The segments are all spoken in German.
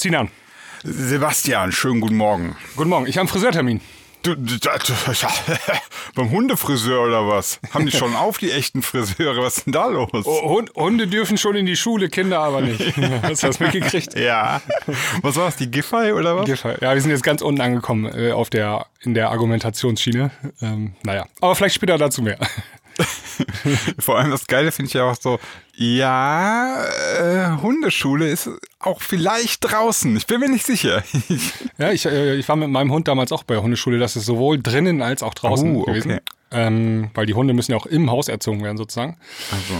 Sinan. Sebastian, schönen guten Morgen. Guten Morgen, ich habe einen Friseurtermin. Du, du, du, beim Hundefriseur oder was? Haben die schon auf, die echten Friseure? Was ist denn da los? Oh, Hunde dürfen schon in die Schule, Kinder aber nicht. Hast du das mitgekriegt? Ja. Was war das, die Giffey oder was? Giffey. Ja, wir sind jetzt ganz unten angekommen äh, auf der, in der Argumentationsschiene. Ähm, naja, aber vielleicht später dazu mehr. Vor allem das Geile finde ich ja auch so, ja, äh, Hundeschule ist auch vielleicht draußen. Ich bin mir nicht sicher. ja, ich, äh, ich war mit meinem Hund damals auch bei der Hundeschule. Das ist sowohl drinnen als auch draußen Oh, okay. gewesen. Ähm, weil die Hunde müssen ja auch im Haus erzogen werden sozusagen. Also.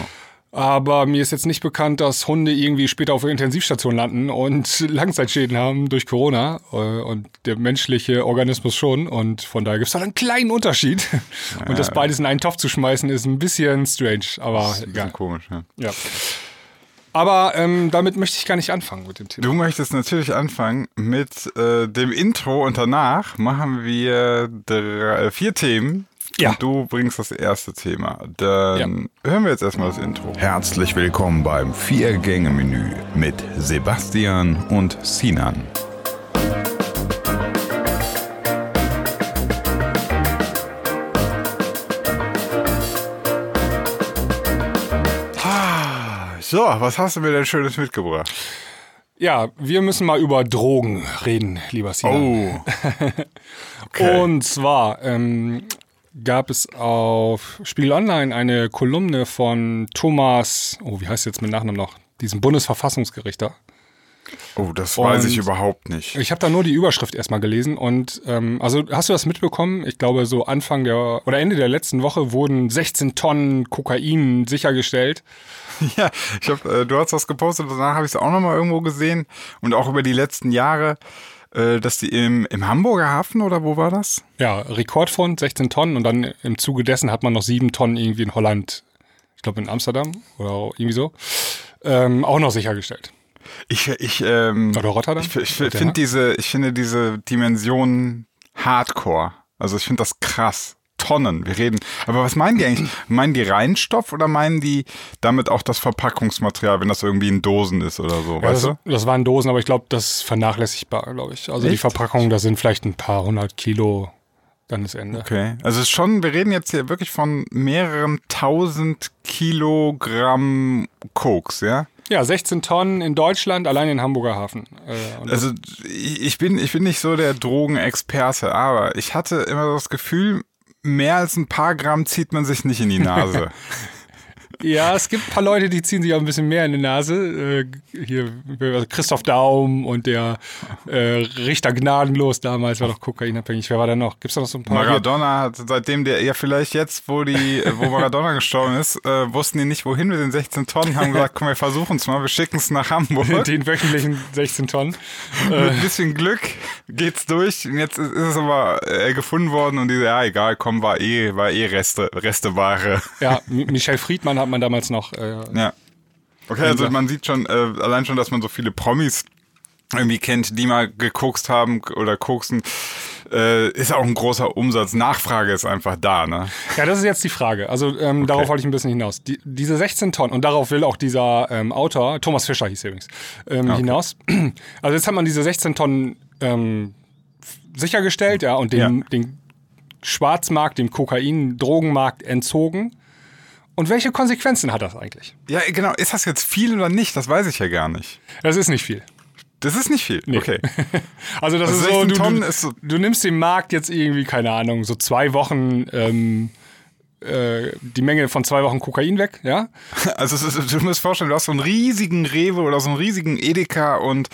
Aber mir ist jetzt nicht bekannt, dass Hunde irgendwie später auf der Intensivstation landen und Langzeitschäden haben durch Corona. Äh, Und der menschliche Organismus schon. Und von daher gibt es da einen kleinen Unterschied. Und das beides in einen Topf zu schmeißen, ist ein bisschen strange. Aber Das ist ein bisschen egal. komisch, ja. Ja. Aber ähm, damit möchte ich gar nicht anfangen mit dem Thema. Du möchtest natürlich anfangen mit äh, dem Intro und danach machen wir drei, äh, vier Themen. Ja. Und du bringst das erste Thema. Dann hören wir jetzt erstmal das Intro. Herzlich willkommen beim Vier-Gänge-Menü mit Sebastian und Sinan. Ah, So, was hast du mir denn Schönes mitgebracht? Ja, wir müssen mal über Drogen reden, lieber Sinan. Oh. Okay. Und zwar ähm, gab es auf Spiegel Online eine Kolumne von Thomas, oh, wie heißt jetzt mit Nachnamen noch? Diesem Bundesverfassungsgerichter. Oh, das weiß ich Und- überhaupt nicht. Ich habe da nur die Überschrift erstmal gelesen und ähm, also hast du das mitbekommen? Ich glaube, so Anfang der oder Ende der letzten Woche wurden 16 Tonnen Kokain sichergestellt. Ja, ich hab, äh, du hast was gepostet, danach habe ich es auch nochmal irgendwo gesehen und auch über die letzten Jahre, dass die im, im Hamburger Hafen oder wo war das? Ja, Rekordfund, 16 Tonnen und dann im Zuge dessen hat man noch sieben Tonnen irgendwie in Holland, ich glaube in Amsterdam oder irgendwie so, ähm, auch noch sichergestellt. Ich, ich, ähm, Oder Rotterdam? ich, ich Oder finde diese, ich finde diese Dimension Hardcore. Also ich finde das krass. Tonnen, wir reden. Aber was meinen die eigentlich? Meinen die Reinstoff oder meinen die damit auch das Verpackungsmaterial, wenn das irgendwie in Dosen ist oder so, Ja, weißt das, du? das waren Dosen, aber ich glaube, das ist vernachlässigbar, glaube ich. Also die Echt? Verpackungen, da sind vielleicht ein paar hundert Kilo, dann ist Ende. Okay. Also es ist schon, wir reden jetzt hier wirklich von mehreren tausend Kilogramm Koks, ja? Ja, 16 Tonnen in Deutschland, allein in Hamburger Hafen. Äh, Also ich bin, ich bin nicht so der Drogenexperte, aber ich hatte immer das Gefühl, mehr als ein paar Gramm zieht man sich nicht in die Nase. Ja, es gibt ein paar Leute, die ziehen sich auch ein bisschen mehr in die Nase. Äh, hier also Christoph Daum und der äh, Richter Gnadenlos damals war doch kokainabhängig. Wer war da noch? Gibt's da noch so ein paar? Maradona hat seitdem der, ja vielleicht jetzt, wo die, wo Maradona gestorben ist, äh, wussten die nicht, wohin mit den 16 Tonnen, haben gesagt, komm, wir versuchen es mal, wir schicken es nach Hamburg. Den wöchentlichen 16 Tonnen. Mit ein bisschen Glück geht's durch. Und jetzt ist, es aber äh, gefunden worden und die, ja egal, komm, war eh, war eh Reste, Resteware. Ja, Michel Friedmann hat man damals noch. Äh, Ja. Okay, also man sieht schon, äh, allein schon, dass man so viele Promis irgendwie kennt, die mal gekokst haben oder koksen, äh, ist auch ein großer Umsatz. Nachfrage ist einfach da, ne? Ja, das ist jetzt die Frage. Also ähm, darauf wollte ich ein bisschen hinaus. Die, diese 16 Tonnen, und darauf will auch dieser ähm, Autor, Thomas Fischer hieß übrigens, ähm, hinaus. Also jetzt hat man diese 16 Tonnen ähm, sichergestellt, ja, und den, Ja. den Schwarzmarkt, dem Kokain-Drogenmarkt entzogen. Und welche Konsequenzen hat das eigentlich? Ja, genau. Ist das jetzt viel oder nicht? Das weiß ich ja gar nicht. Das ist nicht viel. Das ist nicht viel. Okay. Also das Also ist so, 16 du, du, ist so- du nimmst den Markt jetzt irgendwie, keine Ahnung, so zwei Wochen, ähm, äh, die Menge von zwei Wochen Kokain weg, ja? Also ist, du musst vorstellen, du hast so einen riesigen Rewe oder so einen riesigen Edeka und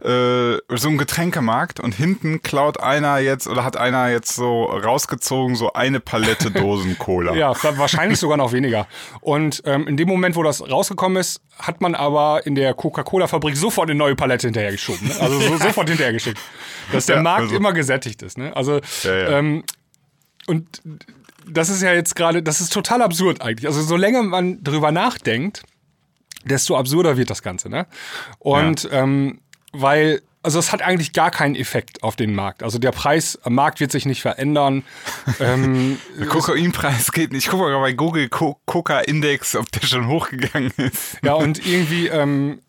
äh, so einen Getränkemarkt und hinten klaut einer jetzt oder hat einer jetzt so rausgezogen so eine Palette Dosen Cola. Ja, wahrscheinlich sogar noch weniger. Und ähm, in dem Moment, wo das rausgekommen ist, hat man aber in der Coca-Cola-Fabrik sofort eine neue Palette hinterhergeschoben. Ne? Also so, sofort hinterhergeschickt. Dass der Ja, Markt also- immer gesättigt ist. Ne? Also Ja, ja. Ähm, und das ist ja jetzt gerade, das ist total absurd eigentlich. Also so länger man drüber nachdenkt, desto absurder wird das Ganze. Ne? Und ähm, weil, also es hat eigentlich gar keinen Effekt auf den Markt. Also der Preis am Markt wird sich nicht verändern. ähm, Der Kokainpreis geht nicht. Ich gucke mal bei Google Co Coca-Index, ob der schon hochgegangen ist. Ja, und irgendwie, ähm,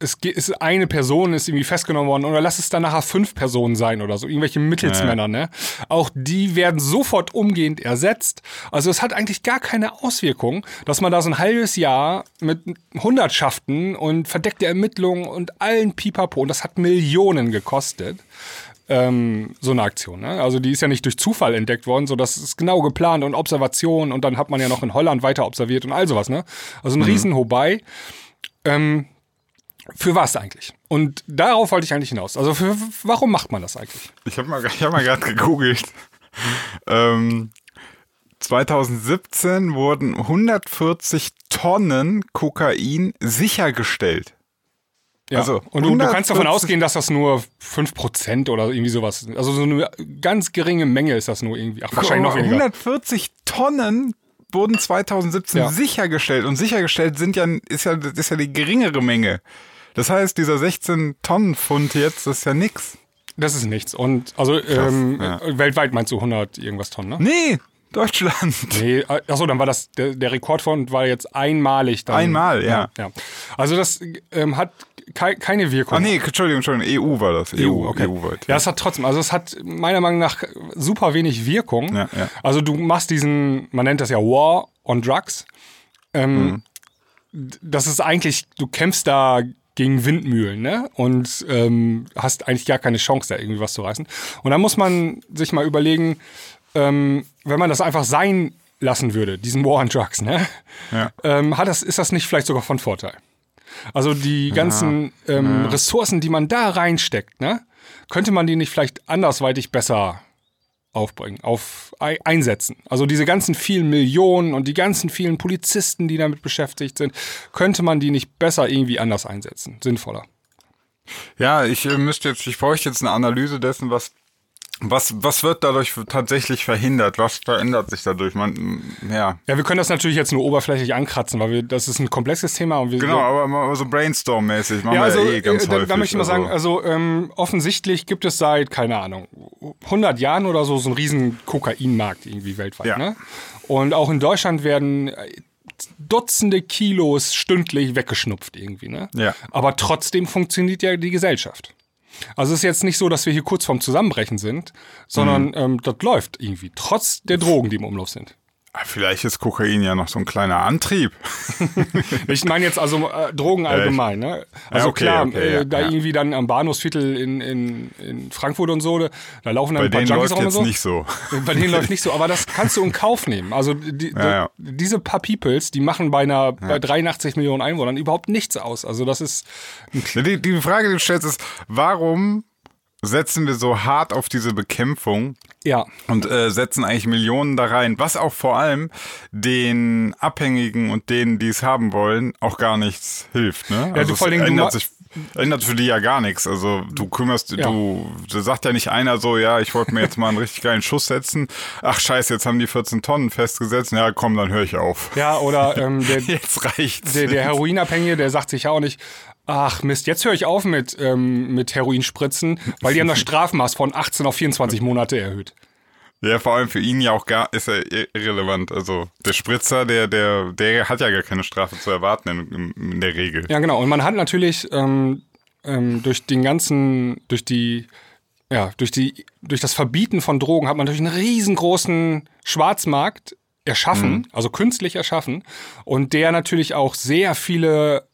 es ist eine Person ist irgendwie festgenommen worden oder lass es dann nachher fünf Personen sein oder so, irgendwelche Mittelsmänner, ja. ne? Auch die werden sofort umgehend ersetzt. Also es hat eigentlich gar keine Auswirkung, dass man da so ein halbes Jahr mit Hundertschaften und verdeckte Ermittlungen und allen Pipapo, und das hat Millionen gekostet, ähm, so eine Aktion. Ne? Also die ist ja nicht durch Zufall entdeckt worden, so das ist genau geplant und Observation und dann hat man ja noch in Holland weiter observiert und all sowas. Ne? Also ein mhm. Riesen-Hobei. Ähm, für was eigentlich? Und darauf wollte ich eigentlich hinaus. Also für, warum macht man das eigentlich? Ich habe mal, hab mal gerade gegoogelt. ähm, 2017 wurden 140 Tonnen Kokain sichergestellt. Ja, also und du, du, kannst davon ausgehen, dass das nur 5% oder irgendwie sowas ist. Also so eine ganz geringe Menge ist das nur irgendwie. Ach, wahrscheinlich noch weniger. 140 Tonnen wurden 2017 ja. sichergestellt. Und sichergestellt sind ja, ist ja, ist ja die geringere Menge. Das heißt, dieser 16-Tonnen-Pfund jetzt, das ist ja nix. Das ist nichts. Und also Krass, ähm, ja. weltweit meinst du 100 irgendwas Tonnen, ne? Nee, Deutschland. Nee, achso, dann war das, der, der Rekordfond war jetzt einmalig. Dann, Einmal, ja. ja. Also das ähm, hat kei keine Wirkung. Ach nee, Entschuldigung, Entschuldigung, EU war das. EU, EU okay. EU-weit. Ja, es hat trotzdem, also es hat meiner Meinung nach super wenig Wirkung. Ja, ja. Also du machst diesen, man nennt das ja War on Drugs. Ähm, mhm. Das ist eigentlich, du kämpfst da gegen Windmühlen, ne? Und ähm, hast eigentlich gar keine Chance, da irgendwie was zu reißen. Und dann muss man sich mal überlegen, ähm, wenn man das einfach sein lassen würde, diesen War on Drugs, ne? Ja. Ähm, hat das, ist das nicht vielleicht sogar von Vorteil? Also die ganzen ja. Ähm, ja. Ressourcen, die man da reinsteckt, ne? Könnte man die nicht vielleicht andersweitig besser aufbringen, auf einsetzen. Also diese ganzen vielen Millionen und die ganzen vielen Polizisten, die damit beschäftigt sind, könnte man die nicht besser irgendwie anders einsetzen, sinnvoller. Ja, ich äh, müsste jetzt, ich bräuchte jetzt eine Analyse dessen, was was, was wird dadurch tatsächlich verhindert? Was verändert sich dadurch? Man, ja. Ja, wir können das natürlich jetzt nur oberflächlich ankratzen, weil wir, das ist ein komplexes Thema. Und wir, genau, aber so Brainstorm-mäßig machen ja, also, wir ja eh ganz da, häufig. Da möchte ich mal also. sagen, also ähm, offensichtlich gibt es seit, keine Ahnung, 100 Jahren oder so so einen riesen Kokainmarkt irgendwie weltweit. Ja. Ne? Und auch in Deutschland werden Dutzende Kilos stündlich weggeschnupft irgendwie. Ne? Ja. Aber trotzdem funktioniert ja die Gesellschaft. Also es ist jetzt nicht so, dass wir hier kurz vorm Zusammenbrechen sind, sondern mhm. ähm, das läuft irgendwie, trotz der Drogen, die im Umlauf sind. Ah, vielleicht ist Kokain ja noch so ein kleiner Antrieb. ich meine jetzt also äh, Drogen allgemein. Ne? Also ja, okay, klar, okay, äh, ja, da ja. irgendwie dann am Bahnhofsviertel in, in, in Frankfurt und so, da laufen dann Bei ein paar denen Junkies läuft jetzt so. nicht so. Bei denen läuft nicht so, aber das kannst du in Kauf nehmen. Also die, die, diese paar Peoples, die machen bei einer bei 83 Millionen Einwohnern überhaupt nichts aus. Also das ist die, die Frage, die du stellst, ist, warum setzen wir so hart auf diese Bekämpfung ja. und äh, setzen eigentlich Millionen da rein, was auch vor allem den Abhängigen und denen, die es haben wollen, auch gar nichts hilft. Ne? Ja, also vor allem, ändert sich ändert für die ja gar nichts. Also du kümmerst, ja. du, da sagt ja nicht einer so, ja, ich wollte mir jetzt mal einen richtig geilen Schuss setzen. Ach scheiße, jetzt haben die 14 Tonnen festgesetzt. Ja, komm, dann höre ich auf. Ja, oder ähm, der, jetzt reicht's. Der, der Heroinabhängige, der sagt sich ja auch nicht, Ach Mist, jetzt höre ich auf mit, ähm, mit Heroinspritzen, weil die haben das Strafmaß von 18 auf 24 Monate erhöht. Ja, vor allem für ihn ja auch gar ist er irrelevant. Also der Spritzer, der, der, der hat ja gar keine Strafe zu erwarten in, in der Regel. Ja, genau. Und man hat natürlich ähm, ähm, durch den ganzen, durch die, ja, durch die, durch das Verbieten von Drogen hat man natürlich einen riesengroßen Schwarzmarkt erschaffen, mhm. also künstlich erschaffen, und der natürlich auch sehr viele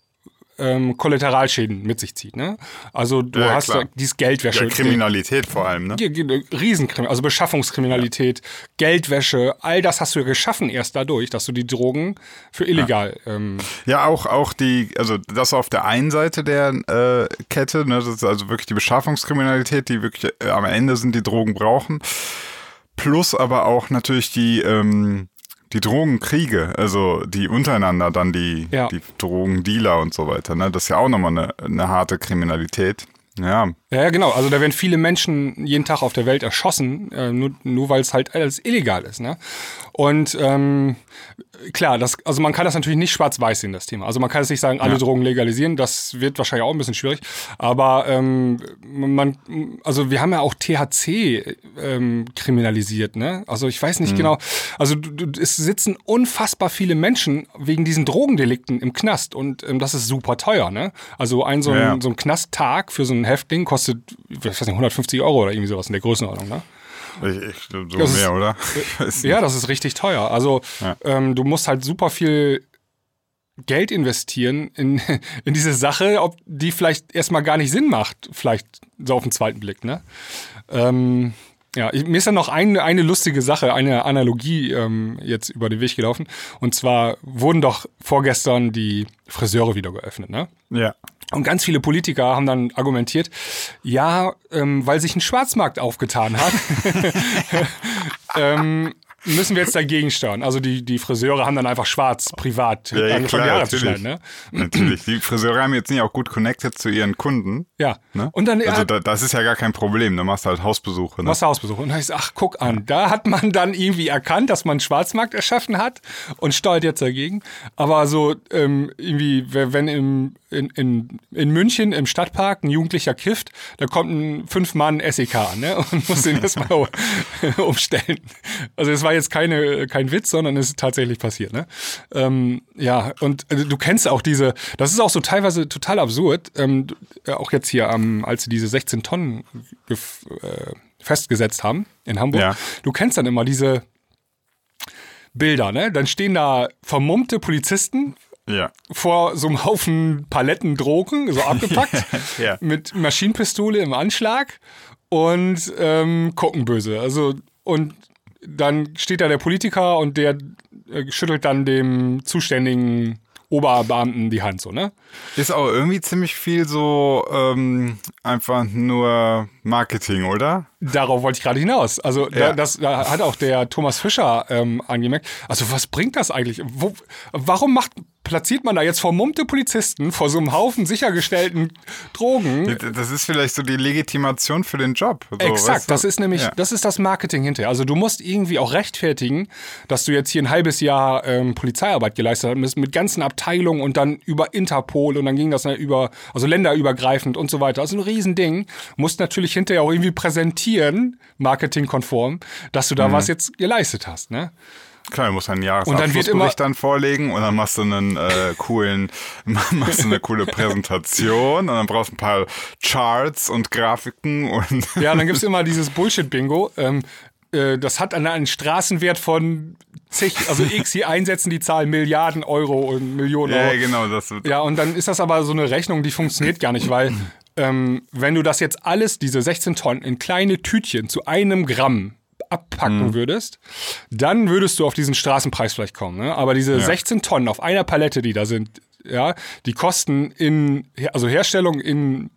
ähm, Kollateralschäden mit sich zieht. Ne? Also du ja, hast da dieses Geldwäsche. Ja, Kriminalität vor allem, ne? Riesenkriminalität, also Beschaffungskriminalität, ja. Geldwäsche, all das hast du ja geschaffen erst dadurch, dass du die Drogen für illegal. Ja, ähm, ja auch, auch die, also das auf der einen Seite der äh, Kette, ne? das ist also wirklich die Beschaffungskriminalität, die wirklich äh, am Ende sind, die Drogen brauchen. Plus aber auch natürlich die ähm, die Drogenkriege, also die untereinander dann die, ja. die Drogendealer und so weiter, ne? Das ist ja auch nochmal eine, eine harte Kriminalität. Ja. Ja, genau. Also da werden viele Menschen jeden Tag auf der Welt erschossen, äh, nur, nur weil es halt alles illegal ist. Ne? Und ähm, klar, das, also man kann das natürlich nicht schwarz-weiß sehen, das Thema. Also man kann es nicht sagen, alle ja. Drogen legalisieren, das wird wahrscheinlich auch ein bisschen schwierig. Aber ähm, man, also wir haben ja auch THC ähm, kriminalisiert, ne? Also ich weiß nicht mhm. genau. Also du, du, es sitzen unfassbar viele Menschen wegen diesen Drogendelikten im Knast und ähm, das ist super teuer, ne? Also ein so ein, ja. so ein Knasttag für so ein Häftling kostet, ich weiß nicht, 150 Euro oder irgendwie sowas in der Größenordnung, ne? Ich, ich, so das mehr, ist, oder? ja, das ist richtig teuer. Also ja. ähm, du musst halt super viel Geld investieren in, in diese Sache, ob die vielleicht erstmal gar nicht Sinn macht, vielleicht so auf den zweiten Blick, ne? Ähm, ja, mir ist dann noch eine, eine lustige Sache, eine Analogie ähm, jetzt über den Weg gelaufen. Und zwar wurden doch vorgestern die Friseure wieder geöffnet, ne? Ja. Und ganz viele Politiker haben dann argumentiert, ja, ähm, weil sich ein Schwarzmarkt aufgetan hat, ähm, müssen wir jetzt dagegen steuern. Also die, die Friseure haben dann einfach schwarz privat ja, ja, klar, zu schneiden. Ne? Natürlich. Die Friseure haben jetzt nicht auch gut connected zu ihren Kunden. Ja. Ne? Und dann, also da, das ist ja gar kein Problem. Da machst du halt Hausbesuche. Ne? Machst du Hausbesuche. Und dann heißt ach, guck an, da hat man dann irgendwie erkannt, dass man einen Schwarzmarkt erschaffen hat und steuert jetzt dagegen. Aber so ähm, irgendwie, wenn im, in, in, in München im Stadtpark ein Jugendlicher kifft, da kommt ein fünf Mann SEK an ne? und muss den erstmal umstellen. Also es war jetzt keine, kein Witz, sondern es ist tatsächlich passiert. Ne? Ähm, ja, und äh, du kennst auch diese, das ist auch so teilweise total absurd, ähm, äh, auch jetzt hier, ähm, als sie diese 16 Tonnen äh, festgesetzt haben in Hamburg. Ja. Du kennst dann immer diese Bilder, ne? Dann stehen da vermummte Polizisten ja. vor so einem Haufen Paletten Drogen, so abgepackt, ja. mit Maschinenpistole im Anschlag und ähm, gucken böse. Also, und dann steht da der Politiker und der äh, schüttelt dann dem zuständigen Oberbeamten die Hand, so, ne? Ist auch irgendwie ziemlich viel so ähm, einfach nur Marketing, oder? Darauf wollte ich gerade hinaus. Also ja. da, das da hat auch der Thomas Fischer ähm, angemerkt. Also was bringt das eigentlich? Wo, warum macht platziert man da jetzt vermummte Polizisten vor so einem Haufen sichergestellten Drogen. Das ist vielleicht so die Legitimation für den Job. So, Exakt, weißt du? das ist nämlich, ja. das ist das Marketing hinterher. Also du musst irgendwie auch rechtfertigen, dass du jetzt hier ein halbes Jahr ähm, Polizeiarbeit geleistet hast, mit ganzen Abteilungen und dann über Interpol und dann ging das dann über, also länderübergreifend und so weiter. Also ein Riesending. Musst natürlich hinterher auch irgendwie präsentieren, marketingkonform, dass du da mhm. was jetzt geleistet hast, ne? Klar, du musst einen Jahresabschlussbericht dann, dann vorlegen und dann machst du einen äh, coolen, machst du eine coole Präsentation und dann brauchst du ein paar Charts und Grafiken und. Ja, und dann gibt's immer dieses Bullshit-Bingo. Ähm, äh, das hat einen, einen Straßenwert von zig, also x hier einsetzen die Zahl Milliarden Euro und Millionen Euro. Ja, genau. Das wird ja, und dann ist das aber so eine Rechnung, die funktioniert gar nicht, weil ähm, wenn du das jetzt alles, diese 16 Tonnen, in kleine Tütchen zu einem Gramm abpacken mhm. würdest, dann würdest du auf diesen Straßenpreis vielleicht kommen. Ne? Aber diese ja. 16 Tonnen auf einer Palette, die da sind, ja, die kosten in, also Herstellung in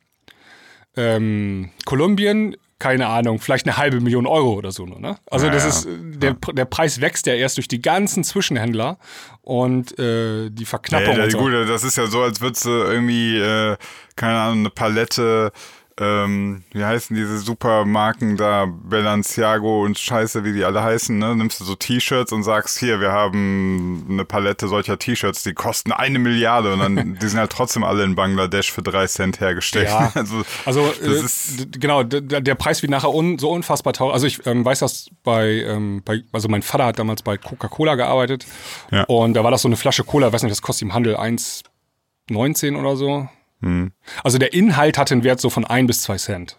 ähm, Kolumbien, keine Ahnung, vielleicht eine halbe Million Euro oder so. Ne? Also ja, das ist, der, der Preis wächst ja erst durch die ganzen Zwischenhändler und äh, die Verknappung. Ja, ja, und so. gut, das ist ja so, als würdest du irgendwie, äh, keine Ahnung, eine Palette ähm, wie heißen diese Supermarken da, Balenciago und Scheiße, wie die alle heißen, ne? Nimmst du so T-Shirts und sagst, hier, wir haben eine Palette solcher T-Shirts, die kosten eine Milliarde und dann, die sind halt trotzdem alle in Bangladesch für drei Cent hergestellt. Ja, also, also äh, genau, der, der, Preis wird nachher un, so unfassbar teuer. Also ich ähm, weiß das bei, ähm, bei, also mein Vater hat damals bei Coca-Cola gearbeitet ja. und da war das so eine Flasche Cola, weiß nicht, das kostet im Handel 1,19 oder so. Hm. Also der Inhalt hat einen Wert so von ein bis zwei Cent.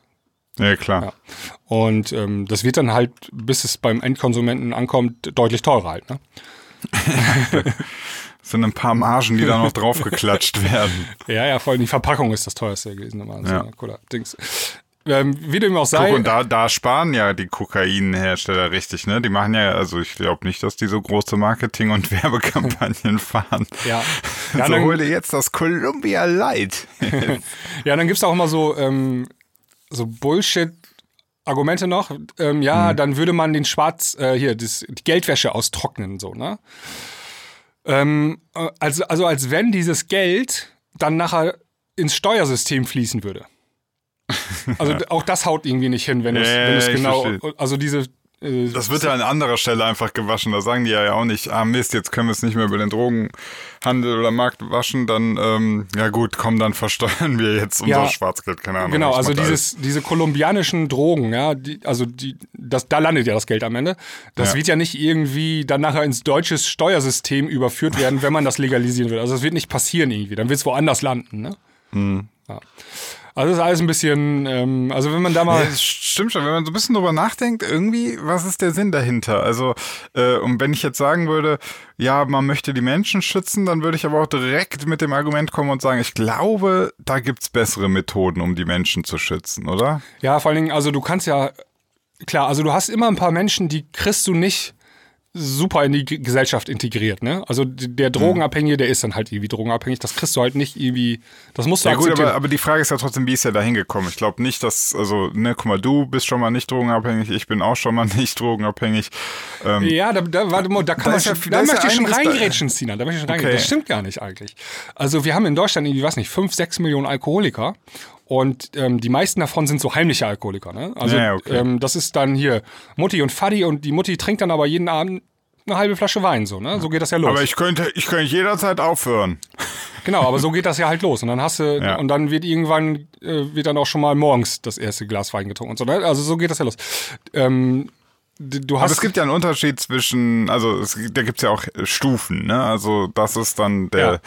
Ja, klar. Ja. Und ähm, das wird dann halt, bis es beim Endkonsumenten ankommt, deutlich teurer halt. Ne? das sind ein paar Margen, die da noch draufgeklatscht werden. Ja, ja, vor allem die Verpackung ist das teuerste gewesen. Ja. So Dings ähm, wie dem auch sei. Guck, und da, da sparen ja die Kokainhersteller richtig, ne? Die machen ja, also ich glaube nicht, dass die so große Marketing- und Werbekampagnen fahren. Ja. ja so dann, hol dir jetzt das Columbia Light. ja, dann gibt's auch immer so, ähm, so Bullshit. Argumente noch, ähm, ja, mhm. dann würde man den Schwarz, äh, hier, das, die Geldwäsche austrocknen, so, ne? Ähm, äh, also, also als wenn dieses Geld dann nachher ins Steuersystem fließen würde. also auch das haut irgendwie nicht hin, wenn es Ja, genau, verstehe. also diese äh, Das wird ja an anderer Stelle einfach gewaschen. Da sagen die ja auch nicht, ah Mist, jetzt können wir es nicht mehr über den Drogenhandel oder Markt waschen. Dann, ähm, ja gut, komm, dann versteuern wir jetzt unser Ja, Schwarzgeld. Keine Ahnung. Genau, also dieses, diese kolumbianischen Drogen, ja, die, also die, das, da landet ja das Geld am Ende. Das Ja. wird ja nicht irgendwie dann nachher ins deutsche Steuersystem überführt werden, wenn man das legalisieren will. Also das wird nicht passieren irgendwie. Dann wird es woanders landen, ne? Mhm. Ja. Also das ist alles ein bisschen, ähm, also wenn man da mal. Ja, stimmt schon, wenn man so ein bisschen drüber nachdenkt, irgendwie, was ist der Sinn dahinter? Also, äh, und wenn ich jetzt sagen würde, ja, man möchte die Menschen schützen, dann würde ich aber auch direkt mit dem Argument kommen und sagen, ich glaube, da gibt's bessere Methoden, um die Menschen zu schützen, oder? Ja, vor allen Dingen, also du kannst ja, klar, also du hast immer ein paar Menschen, die kriegst du nicht super in die Gesellschaft integriert, ne? Also d- Mhm. der Drogenabhängige, der ist dann halt irgendwie drogenabhängig, das kriegst du halt nicht irgendwie, das musst du Ja gut, akzeptieren. aber, aber die Frage ist ja trotzdem, wie ist er da hingekommen? Ich glaube nicht, dass, also, ne, guck mal, du bist schon mal nicht drogenabhängig, ich bin auch schon mal nicht drogenabhängig. Ähm, Ja, da, da, warte mal, da kann Da man ja- schon, da ja möchte ich schon reingrätschen, Sina. Da möchte ich schon reingrätschen. Okay. Das stimmt gar nicht eigentlich. Also wir haben in Deutschland irgendwie, weiß nicht, fünf, sechs Millionen Alkoholiker. Und ähm, die meisten davon sind so heimliche Alkoholiker. Ne? Also Ja, okay. ähm, das ist dann hier Mutti und Faddy und die Mutti trinkt dann aber jeden Abend eine halbe Flasche Wein. So, ne? so geht das ja los. aber ich könnte, ich könnte jederzeit aufhören. Genau, aber so geht das ja halt los. Und dann hast du, Ja. und dann wird irgendwann, äh, wird dann auch schon mal morgens das erste Glas Wein getrunken und so. Ne? Also so geht das ja los. Ähm, Aber es gibt ja einen Unterschied zwischen, also es, da gibt's ja auch Stufen, ne? Also das ist dann der, Ja.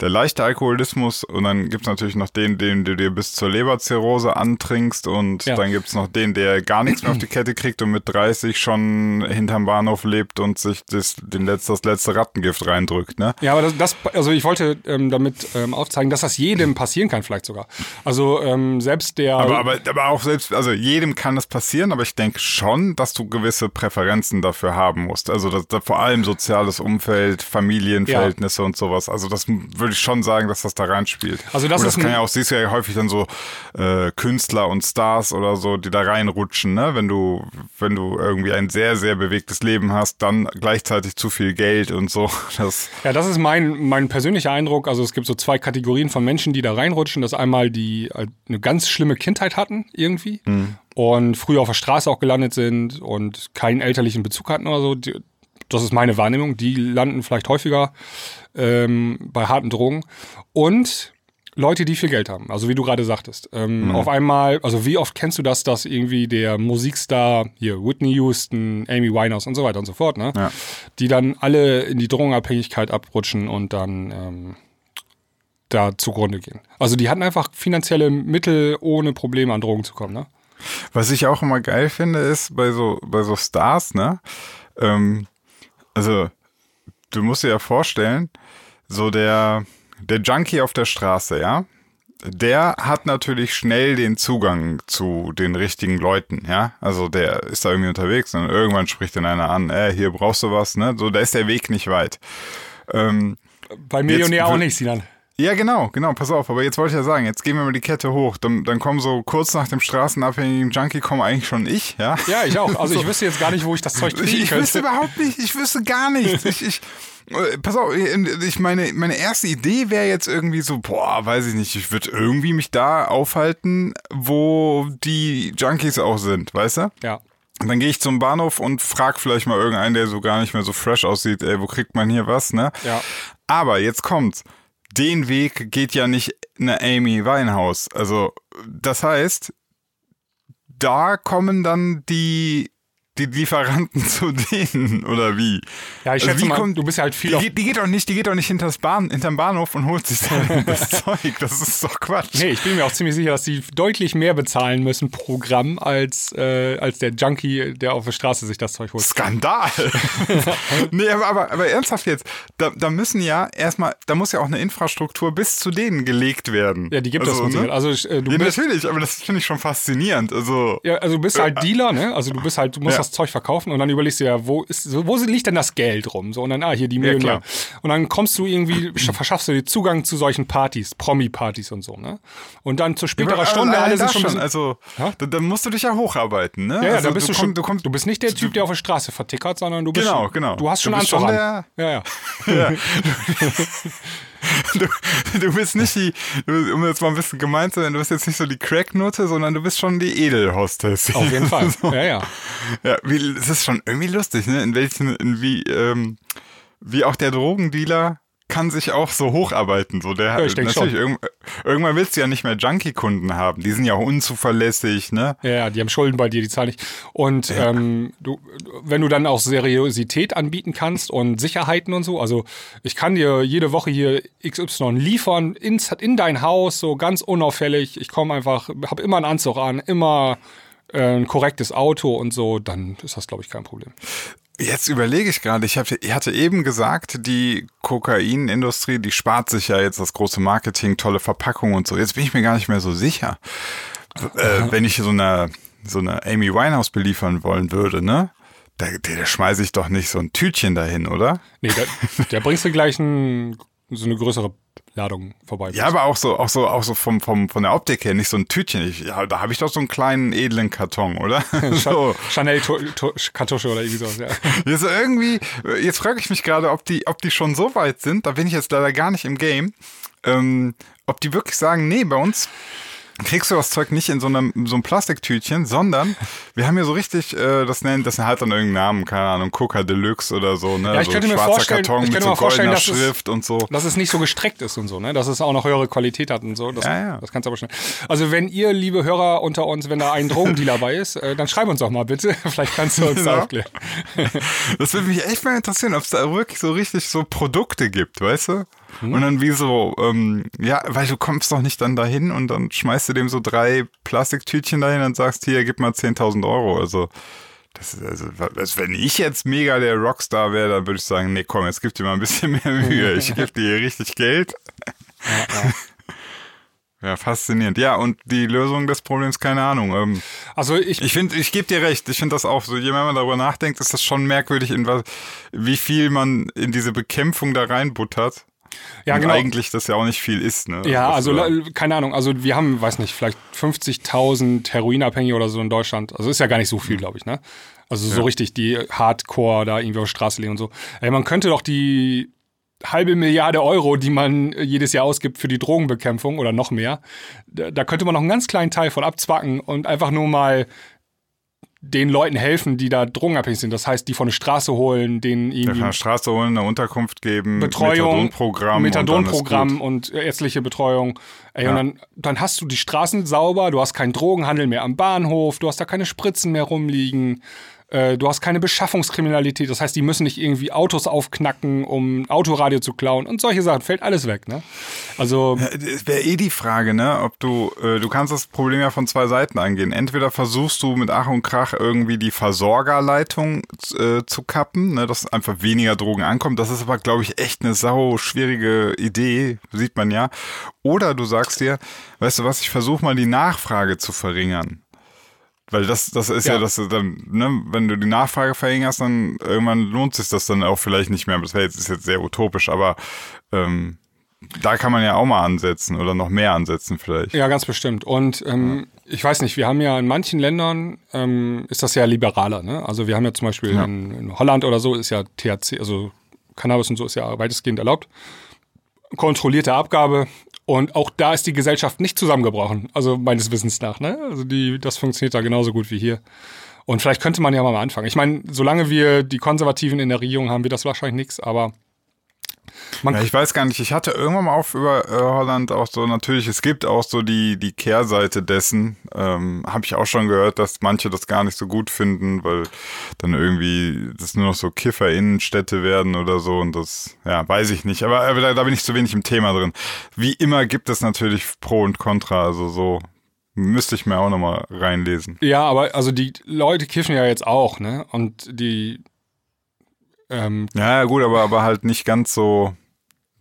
Der leichte Alkoholismus und dann gibt's natürlich noch den, den du dir bis zur Leberzirrhose antrinkst und Ja. dann gibt's noch den, der gar nichts mehr auf die Kette kriegt und mit 30 schon hinterm Bahnhof lebt und sich das, den letzt, das letzte Rattengift reindrückt, ne? Ja, aber das, das also ich wollte ähm, damit ähm, aufzeigen, dass das jedem passieren kann, vielleicht sogar. Also ähm, selbst der. Aber, aber, aber auch selbst, also jedem kann das passieren, aber ich denke schon, dass du gewisse Präferenzen dafür haben musst. Also das, das, vor allem soziales Umfeld, Familienverhältnisse und sowas. Also das m- würde ich schon sagen, dass das da reinspielt. Also das und ist das kann ja auch, siehst du ja häufig dann so äh, Künstler und Stars oder so, die da reinrutschen, ne? Wenn du, wenn du irgendwie ein sehr, sehr bewegtes Leben hast, dann gleichzeitig zu viel Geld und so. Das, ja, das ist mein, mein persönlicher Eindruck. Also es gibt so zwei Kategorien von Menschen, die da reinrutschen. Das einmal die äh, eine ganz schlimme Kindheit hatten irgendwie und früher auf der Straße auch gelandet sind und keinen elterlichen Bezug hatten oder so. Die, das ist meine Wahrnehmung. Die landen vielleicht häufiger ähm, bei harten Drogen. Und Leute, die viel Geld haben, also wie du gerade sagtest. Ähm, Auf einmal, also wie oft kennst du das, dass irgendwie der Musikstar, hier Whitney Houston, Amy Winehouse und so weiter und so fort, ne? Ja. Die dann alle in die Drogenabhängigkeit abrutschen und dann ähm, da zugrunde gehen. Also die hatten einfach finanzielle Mittel, ohne Probleme an Drogen zu kommen, ne? Was ich auch immer geil finde, ist bei so, bei so Stars, ne? Ähm, also, du musst dir ja vorstellen, so der, der Junkie auf der Straße, ja? Der hat natürlich schnell den Zugang zu den richtigen Leuten, ja? Also der ist da irgendwie unterwegs und irgendwann spricht dann einer an, äh, hier brauchst du was, ne? So, da ist der Weg nicht weit. Ähm, Bei Millionär auch wür- nicht, Sinan. Ja, genau, genau, pass auf. Aber jetzt wollte ich ja sagen, jetzt gehen wir mal die Kette hoch. Dann, dann kommen so kurz nach dem straßenabhängigen Junkie kommen eigentlich schon ich, ja? Ja, ich auch. Also ich wüsste jetzt gar nicht, wo ich das Zeug Ich, kriegen ich wüsste könnte. überhaupt nicht, ich wüsste gar nichts. Ich, ich, äh, pass auf, ich meine, meine erste Idee wäre jetzt irgendwie so, boah, weiß ich nicht, ich würde irgendwie mich da aufhalten, wo die Junkies auch sind, weißt du? Ja. Und dann gehe ich zum Bahnhof und frag vielleicht mal irgendeinen, der so gar nicht mehr so fresh aussieht, ey, wo kriegt man hier was, ne? Ja. Aber jetzt kommt's. Den Weg geht ja nicht eine Amy Winehouse. Also, das heißt, da kommen dann die, die Lieferanten zu denen, oder wie? Ja, ich Also schätze wie mal, kommt- du bist ja halt viel Die, die geht doch nicht, die geht doch nicht hinters Bahn, hinterm Bahnhof und holt sich dann das Zeug. Das ist doch Quatsch. Nee, ich bin mir auch ziemlich sicher, dass die deutlich mehr bezahlen müssen pro Gramm als, äh, als der Junkie, der auf der Straße sich das Zeug holt. Skandal. nee, aber, aber, aber ernsthaft jetzt, da, da müssen ja erstmal, da muss ja auch eine Infrastruktur bis zu denen gelegt werden. Ja, die gibt es also, Sicherheit. ne? Also äh, du Ja, bist, natürlich, aber das finde ich schon faszinierend. Also, ja, also du bist halt Dealer, ne? Also du bist halt, du musst Ja. Das Zeug verkaufen und dann überlegst du ja, wo ist, wo liegt denn das Geld rum? So und dann ah hier die Millionär. klar. und dann kommst du irgendwie, sch- verschaffst du dir Zugang zu solchen Partys, Promi-Partys und so, ne? Und dann zu späterer aber Stunde alle sind schon, bisschen, Also, Ja? da, da musst du dich ja hocharbeiten, ne? Ja, ja, also, da bist du, komm- schon. Du, kommst, du bist nicht der Typ, der auf der Straße vertickert, sondern du bist Genau, schon, genau. Du hast Du schon schon Anzug an. Ja, ja. du, du bist nicht die, du, um jetzt mal ein bisschen gemeint zu sein, du bist jetzt nicht so die Crack-Note, sondern du bist schon die Edelhostess. Auf jeden Fall. so. Ja, ja. Ja, wie, es ist schon irgendwie lustig, ne? In welchen, in wie, ähm, wie auch der Drogendealer kann sich auch so hocharbeiten. So der Ja, ich natürlich schon. irgend- irgendwann willst du ja nicht mehr Junkie-Kunden haben. Die sind ja auch unzuverlässig, ne? Ja, ja, die haben Schulden bei dir, die zahlen nicht. Und ähm, du, wenn du dann auch Seriosität anbieten kannst und Sicherheiten und so, also ich kann dir jede Woche hier XY liefern ins, in dein Haus, so ganz unauffällig. Ich komme einfach, habe immer einen Anzug an, immer äh, ein korrektes Auto und so, dann ist das, glaube ich, kein Problem. Jetzt überlege ich gerade, ich, hab, ich hatte eben gesagt, die Kokainindustrie, die spart sich ja jetzt das große Marketing, tolle Verpackung und so. Jetzt bin ich mir gar nicht mehr so sicher. Äh, wenn ich so eine, so eine Amy Winehouse beliefern wollen würde, ne? Da, da, da schmeiße ich doch nicht so ein Tütchen dahin, oder? Nee, da, da bringst du gleich ein, so eine größere Ladung vorbei. Ja, aber auch so, auch so, auch so vom, vom, von der Optik her, nicht so ein Tütchen. Ich, ja, da habe ich doch so einen kleinen edlen Karton, oder? so. Chanel to, to, Kartusche oder irgendwie sowas, ja. Jetzt irgendwie, jetzt frage ich mich gerade, ob die, ob die schon so weit sind, da bin ich jetzt leider gar nicht im Game, ähm, ob die wirklich sagen, nee, bei uns kriegst du das Zeug nicht in so einem, so einem Plastiktütchen, sondern wir haben hier so richtig, äh, das nennt, das hat dann irgendeinen Namen, keine Ahnung, Coca Deluxe oder so, ne? Ja, ich so könnte mir schwarzer vorstellen- Karton ich mit könnte so mir vorstellen, goldener dass es- Schrift und so. dass es nicht so gestreckt ist und so, ne? Dass es auch noch höhere Qualität hat und so. Das, Ja, ja. das kannst du aber schnell. Also wenn ihr, liebe Hörer unter uns, wenn da ein Drogendealer bei ist, äh, dann schreib uns doch mal bitte. Vielleicht kannst du uns da Ja. aufklären. Das würde mich echt mal interessieren, ob es da wirklich so richtig so Produkte gibt, weißt du? Hm. Und dann wie so, ähm, ja, weil du kommst doch nicht dann dahin und dann schmeißt du dem so drei Plastiktütchen dahin und sagst, hier, gib mal 10.000 Euro. Also, das ist also, also, wenn ich jetzt mega der Rockstar wäre, dann würde ich sagen, nee, komm, jetzt gib dir mal ein bisschen mehr Mühe. Ich gebe dir hier richtig Geld. Ja, faszinierend. Ja, und die Lösung des Problems, keine Ahnung. Ähm, Also ich, ich finde, ich gebe dir recht. Ich finde das auch so. Je mehr man darüber nachdenkt, ist das schon merkwürdig, in was, wie viel man in diese Bekämpfung da reinbuttert. Ja und genau. eigentlich das ja auch nicht viel ist, ne? Ja, Was also da- la- keine Ahnung, also wir haben, weiß nicht, vielleicht 50.000 Heroinabhängige oder so in Deutschland. Also ist ja gar nicht so viel, glaube ich, ne? Also so richtig die Hardcore da irgendwie auf der Straße liegen und so. Ey, man könnte doch die halbe Milliarde Euro, die man jedes Jahr ausgibt für die Drogenbekämpfung oder noch mehr, da könnte man noch einen ganz kleinen Teil von abzwacken und einfach nur mal den Leuten helfen, die da drogenabhängig sind. Das heißt, die von der Straße holen, denen Ja, irgendwie von der Straße holen, eine Unterkunft geben, Betreuung, Methadonprogramm. Methadonprogramm und, ärztliche Betreuung. Ey, Ja. und dann, dann hast du die Straßen sauber, du hast keinen Drogenhandel mehr am Bahnhof, du hast da keine Spritzen mehr rumliegen, äh, du hast keine Beschaffungskriminalität. Das heißt, die müssen nicht irgendwie Autos aufknacken, um Autoradio zu klauen und solche Sachen. Fällt alles weg, ne? Also, Es wäre eh die Frage, ne, ob du, äh, du kannst das Problem ja von zwei Seiten angehen. Entweder versuchst du mit Ach und Krach irgendwie die Versorgerleitung äh, zu kappen, ne, dass einfach weniger Drogen ankommt. Das ist aber, glaube ich, echt eine sau schwierige Idee, sieht man ja. Oder du sagst dir, weißt du was, ich versuche mal die Nachfrage zu verringern. Weil das, das ist ja, Ja. dass dann, ne, wenn du die Nachfrage verringerst, dann irgendwann lohnt sich das dann auch vielleicht nicht mehr. Das wäre jetzt, ist jetzt sehr utopisch, aber ähm, da kann man ja auch mal ansetzen oder noch mehr ansetzen vielleicht. ja, ganz bestimmt. Und ähm, ich weiß nicht, wir haben ja in manchen Ländern ähm, ist das ja liberaler, ne? Also wir haben ja zum Beispiel Ja. in, in Holland oder so ist ja THC, also Cannabis und so ist ja weitestgehend erlaubt. Kontrollierte Abgabe. Und auch da ist die Gesellschaft nicht zusammengebrochen, also meines Wissens nach. Ne? Also die, das funktioniert da genauso gut wie hier. Und vielleicht könnte man ja mal anfangen. Ich meine, solange wir die Konservativen in der Regierung haben, wird das wahrscheinlich nichts, aber Ja, ich weiß gar nicht, ich hatte irgendwann mal auf über äh, Holland auch so, natürlich, es gibt auch so die, die Kehrseite dessen, ähm, habe ich auch schon gehört, dass manche das gar nicht so gut finden, weil dann irgendwie das nur noch so Kifferinnenstädte werden oder so und das, ja, weiß ich nicht, aber, aber da, da bin ich zu wenig im Thema drin. Wie immer gibt es natürlich Pro und Contra, also so müsste ich mir auch nochmal reinlesen. Ja, aber also die Leute kiffen ja jetzt auch, ne? Und die ähm, Ja, gut, aber, aber halt nicht ganz so,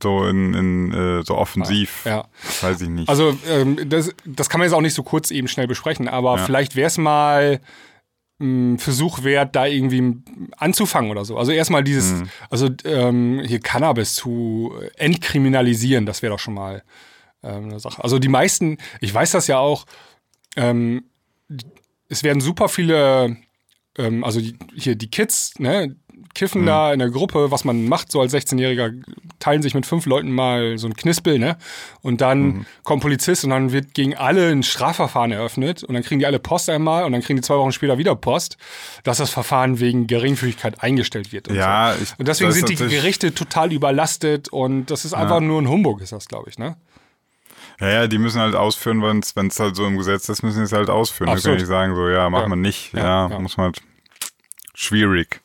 so in, in äh, so offensiv, ja. weiß ich nicht. Also ähm, das, das kann man jetzt auch nicht so kurz eben schnell besprechen, aber Ja. vielleicht wäre es mal ein Versuch wert, da irgendwie anzufangen oder so. Also erstmal dieses, Mhm. also ähm, hier Cannabis zu entkriminalisieren, das wäre doch schon mal ähm, eine Sache. Also die meisten, ich weiß das ja auch, ähm, es werden super viele, ähm, also die, hier die Kids, ne, kiffen Mhm. da in der Gruppe, was man macht, so als 16-Jähriger, teilen sich mit fünf Leuten mal so ein Knispel, ne? Und dann Mhm. kommt Polizist und dann wird gegen alle ein Strafverfahren eröffnet und dann kriegen die alle Post einmal und dann kriegen die zwei Wochen später wieder Post, dass das Verfahren wegen Geringfügigkeit eingestellt wird. Und Ja, so. ich- Und deswegen sind die Gerichte total überlastet und das ist einfach nur ein Humbug, ist das, glaube ich, ne? Ja, ja, die müssen halt ausführen, wenn es halt so im Gesetz ist, müssen sie es halt ausführen. Da Absolut. kann ich sagen, so, ja, machen Ja. wir nicht. Ja, Ja, ja. muss man halt. Schwierig.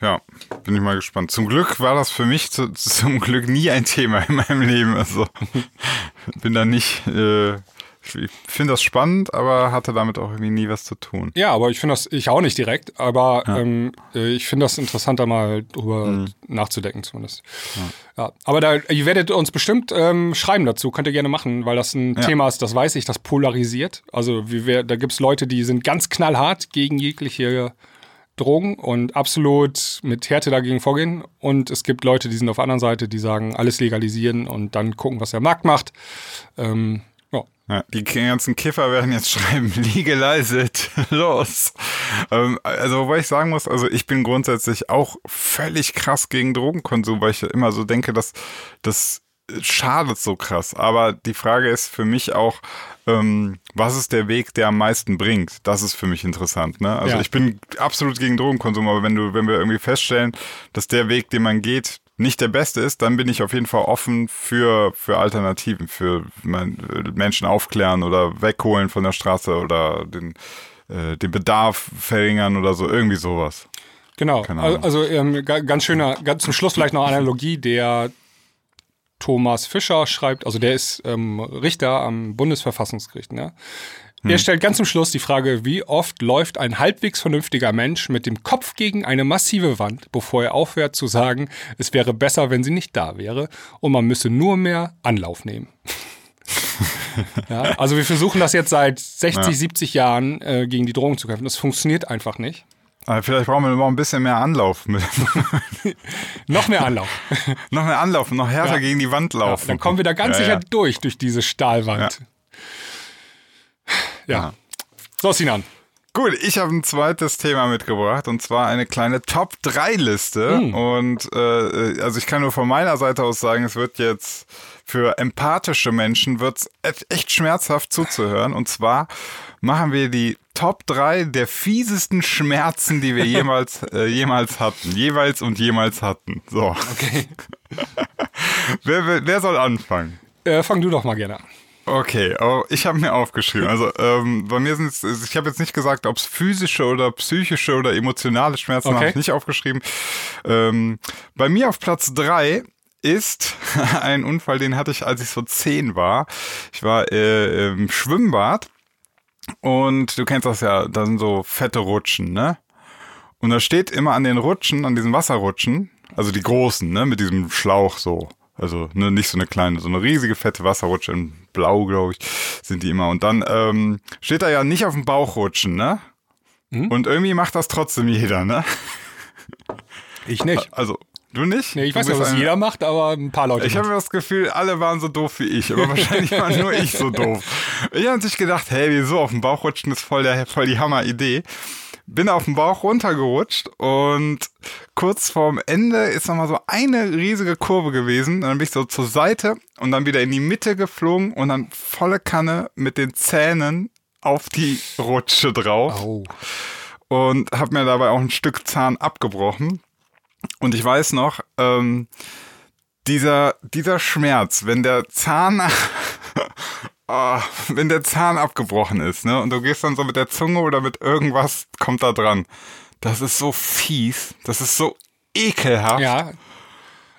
Ja, bin ich mal gespannt. Zum Glück war das für mich zu, zum Glück nie ein Thema in meinem Leben. Also bin da nicht. Äh, ich finde das spannend, aber hatte damit auch irgendwie nie was zu tun. Ja, aber ich finde das, ich auch nicht direkt, aber ähm, äh, ich finde das interessant, da mal drüber Mhm. nachzudenken zumindest. Ja. aber da, ihr werdet uns bestimmt ähm, schreiben dazu, könnt ihr gerne machen, weil das ein Thema ist, das weiß ich, das polarisiert. Also wir, da gibt es Leute, die sind ganz knallhart gegen jegliche Drogen und absolut mit Härte dagegen vorgehen. Und es gibt Leute, die sind auf der anderen Seite, die sagen, alles legalisieren und dann gucken, was der Markt macht. Ähm, ja. Die ganzen Kiffer werden jetzt schreiben, legalize it, los. Ähm, also, wobei ich sagen muss, also ich bin grundsätzlich auch völlig krass gegen Drogenkonsum, weil ich immer so denke, dass das schadet so krass. Aber die Frage ist für mich auch, ähm, was ist der Weg, der am meisten bringt? Das ist für mich interessant. Ne? Also Ja. ich bin absolut gegen Drogenkonsum, aber wenn du, wenn wir irgendwie feststellen, dass der Weg, den man geht, nicht der beste ist, dann bin ich auf jeden Fall offen für, für Alternativen, für mein, Menschen aufklären oder wegholen von der Straße oder den, äh, den Bedarf verringern oder so, irgendwie sowas. Genau. Also, also ähm, ga- ganz schöner, ganz zum Schluss vielleicht noch eine Analogie, der Thomas Fischer schreibt, also der ist ähm, Richter am Bundesverfassungsgericht, ne? Er stellt ganz zum Schluss die Frage, wie oft läuft ein halbwegs vernünftiger Mensch mit dem Kopf gegen eine massive Wand, bevor er aufhört zu sagen, es wäre besser, wenn sie nicht da wäre und man müsse nur mehr Anlauf nehmen. ja, also wir versuchen das jetzt seit 60, Ja. 70 Jahren äh, gegen die Drogen zu kämpfen. Das funktioniert einfach nicht. Vielleicht brauchen wir noch ein bisschen mehr Anlauf. Noch mehr Anlauf. noch mehr Anlauf, noch härter Ja. gegen die Wand Ja, laufen. dann kommen wir da ganz Ja, sicher ja. durch, durch diese Stahlwand. Ja. Ja. So, Sinan. Gut, ich habe ein zweites Thema mitgebracht und zwar eine kleine Top-3-Liste. Hm. Und äh, also ich kann nur von meiner Seite aus sagen, es wird jetzt für empathische Menschen wird's echt schmerzhaft zuzuhören. Und zwar machen wir die Top 3 der fiesesten Schmerzen, die wir jemals, äh, jemals hatten. Jeweils und jemals hatten. So. Okay. Wer, wer, wer soll anfangen? Äh, fang du doch mal gerne an. Okay, oh, ich habe mir aufgeschrieben. Also ähm, bei mir sind es, ich habe jetzt nicht gesagt, ob es physische oder psychische oder emotionale Schmerzen Okay. habe ich nicht aufgeschrieben. Ähm, bei mir auf Platz drei ist ein Unfall, den hatte ich, als ich so zehn war. Ich war äh, im Schwimmbad und du kennst das ja, da sind so fette Rutschen, ne? Und da steht immer an den Rutschen, an diesen Wasserrutschen, also die großen, ne, mit diesem Schlauch so. Also ne, nicht so eine kleine, so eine riesige fette Wasserrutsche in Blau, glaube ich, sind die immer. Und dann ähm, steht da ja nicht auf dem Bauch rutschen, ne? Mhm. Und irgendwie macht das trotzdem jeder, ne? Ich nicht. Also, du nicht? Nee, ich Du weiß nicht, ein- jeder macht, aber ein paar Leute. Ich habe das Gefühl, alle waren so doof wie ich, aber wahrscheinlich war nur ich so doof. Ich habe natürlich gedacht, hey, wieso auf dem Bauch rutschen ist voll, der, voll die Hammer-Idee. Bin auf dem Bauch runtergerutscht und kurz vorm Ende ist nochmal so eine riesige Kurve gewesen. Und dann bin ich so zur Seite und dann wieder in die Mitte geflogen und dann volle Kanne mit den Zähnen auf die Rutsche drauf Au. und habe mir dabei auch ein Stück Zahn abgebrochen. Und ich weiß noch, ähm, dieser, dieser Schmerz, wenn der Zahn, Ah, wenn der Zahn abgebrochen ist, ne, und du gehst dann so mit der Zunge oder mit irgendwas, kommt da dran. Das ist so fies, das ist so ekelhaft. Ja.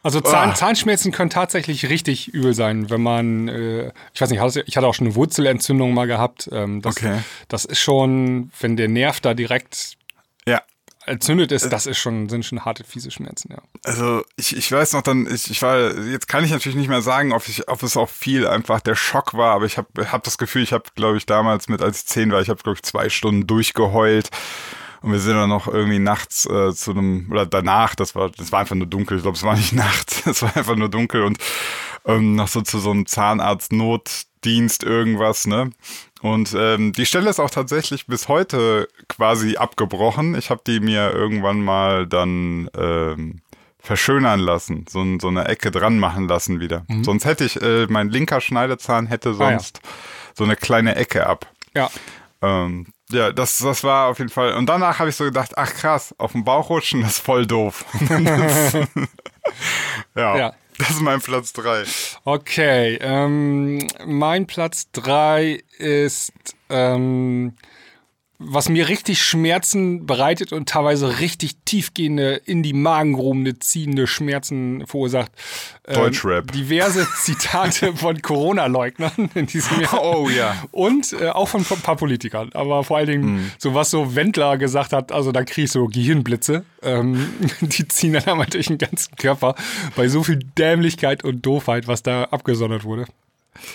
Also Zahn, Ah. Zahnschmerzen können tatsächlich richtig übel sein, wenn man, äh, ich weiß nicht, hatte- ich hatte auch schon eine Wurzelentzündung mal gehabt. Ähm, das, Okay. das ist schon, wenn der Nerv da direkt ja. Entzündet ist, das ist schon, sind schon harte, fiese Schmerzen, ja. Also ich, ich weiß noch dann, ich, ich war, jetzt kann ich natürlich nicht mehr sagen, ob, ich, ob es auch viel einfach der Schock war, aber ich habe hab das Gefühl, ich habe, glaube ich, damals mit, als ich zehn war, ich habe, glaube ich, zwei Stunden durchgeheult. Und wir sind dann noch irgendwie nachts äh, zu einem, oder danach, das war, das war einfach nur dunkel, ich glaube, es war nicht nachts, es war einfach nur dunkel und ähm, noch so zu so einem Zahnarzt-Not, Dienst irgendwas, ne? Und ähm, die Stelle ist auch tatsächlich bis heute quasi abgebrochen. Ich habe die mir irgendwann mal dann ähm, verschönern lassen, so, so eine Ecke dran machen lassen wieder. Mhm. Sonst hätte ich, äh, mein linker Schneidezahn hätte sonst ah, ja. so eine kleine Ecke ab. Ja. Ähm, ja, das, das war auf jeden Fall. Und danach habe ich so gedacht, ach krass, auf dem Bauch rutschen ist voll doof. ja, ja, das ist mein Platz 3. Okay, ähm, mein Platz 3 ist ähm, was mir richtig Schmerzen bereitet und teilweise richtig tiefgehende, in die Magengrube ziehende Schmerzen verursacht. Ähm, Deutschrap. Diverse Zitate von Corona-Leugnern in diesem Jahr. Oh ja. Und äh, auch von ein paar Politikern. Aber vor allen Dingen, mm. so was so Wendler gesagt hat, also da kriege ich so Gehirnblitze. Ähm, die ziehen dann einmal durch den ganzen Körper bei so viel Dämlichkeit und Doofheit, was da abgesondert wurde.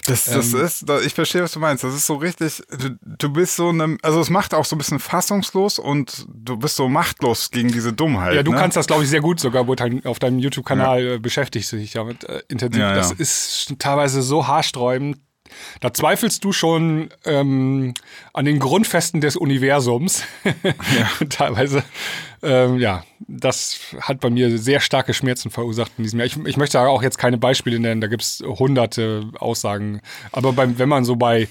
Das, das ähm, ist, ich verstehe, was du meinst. Das ist so richtig, du, du bist so eine, also es macht auch so ein bisschen fassungslos und du bist so machtlos gegen diese Dummheit. Ja, du ne? kannst das, glaube ich, sehr gut sogar auf deinem YouTube-Kanal ja. Äh, beschäftigst du dich damit äh, intensiv. Ja, das ist teilweise so haarsträubend. Da zweifelst du schon ähm, an den Grundfesten des Universums. Ja. Teilweise. Ähm, ja, das hat bei mir sehr starke Schmerzen verursacht in diesem Jahr. Ich, ich möchte auch jetzt keine Beispiele nennen, da gibt es hunderte Aussagen. Aber beim, wenn man so bei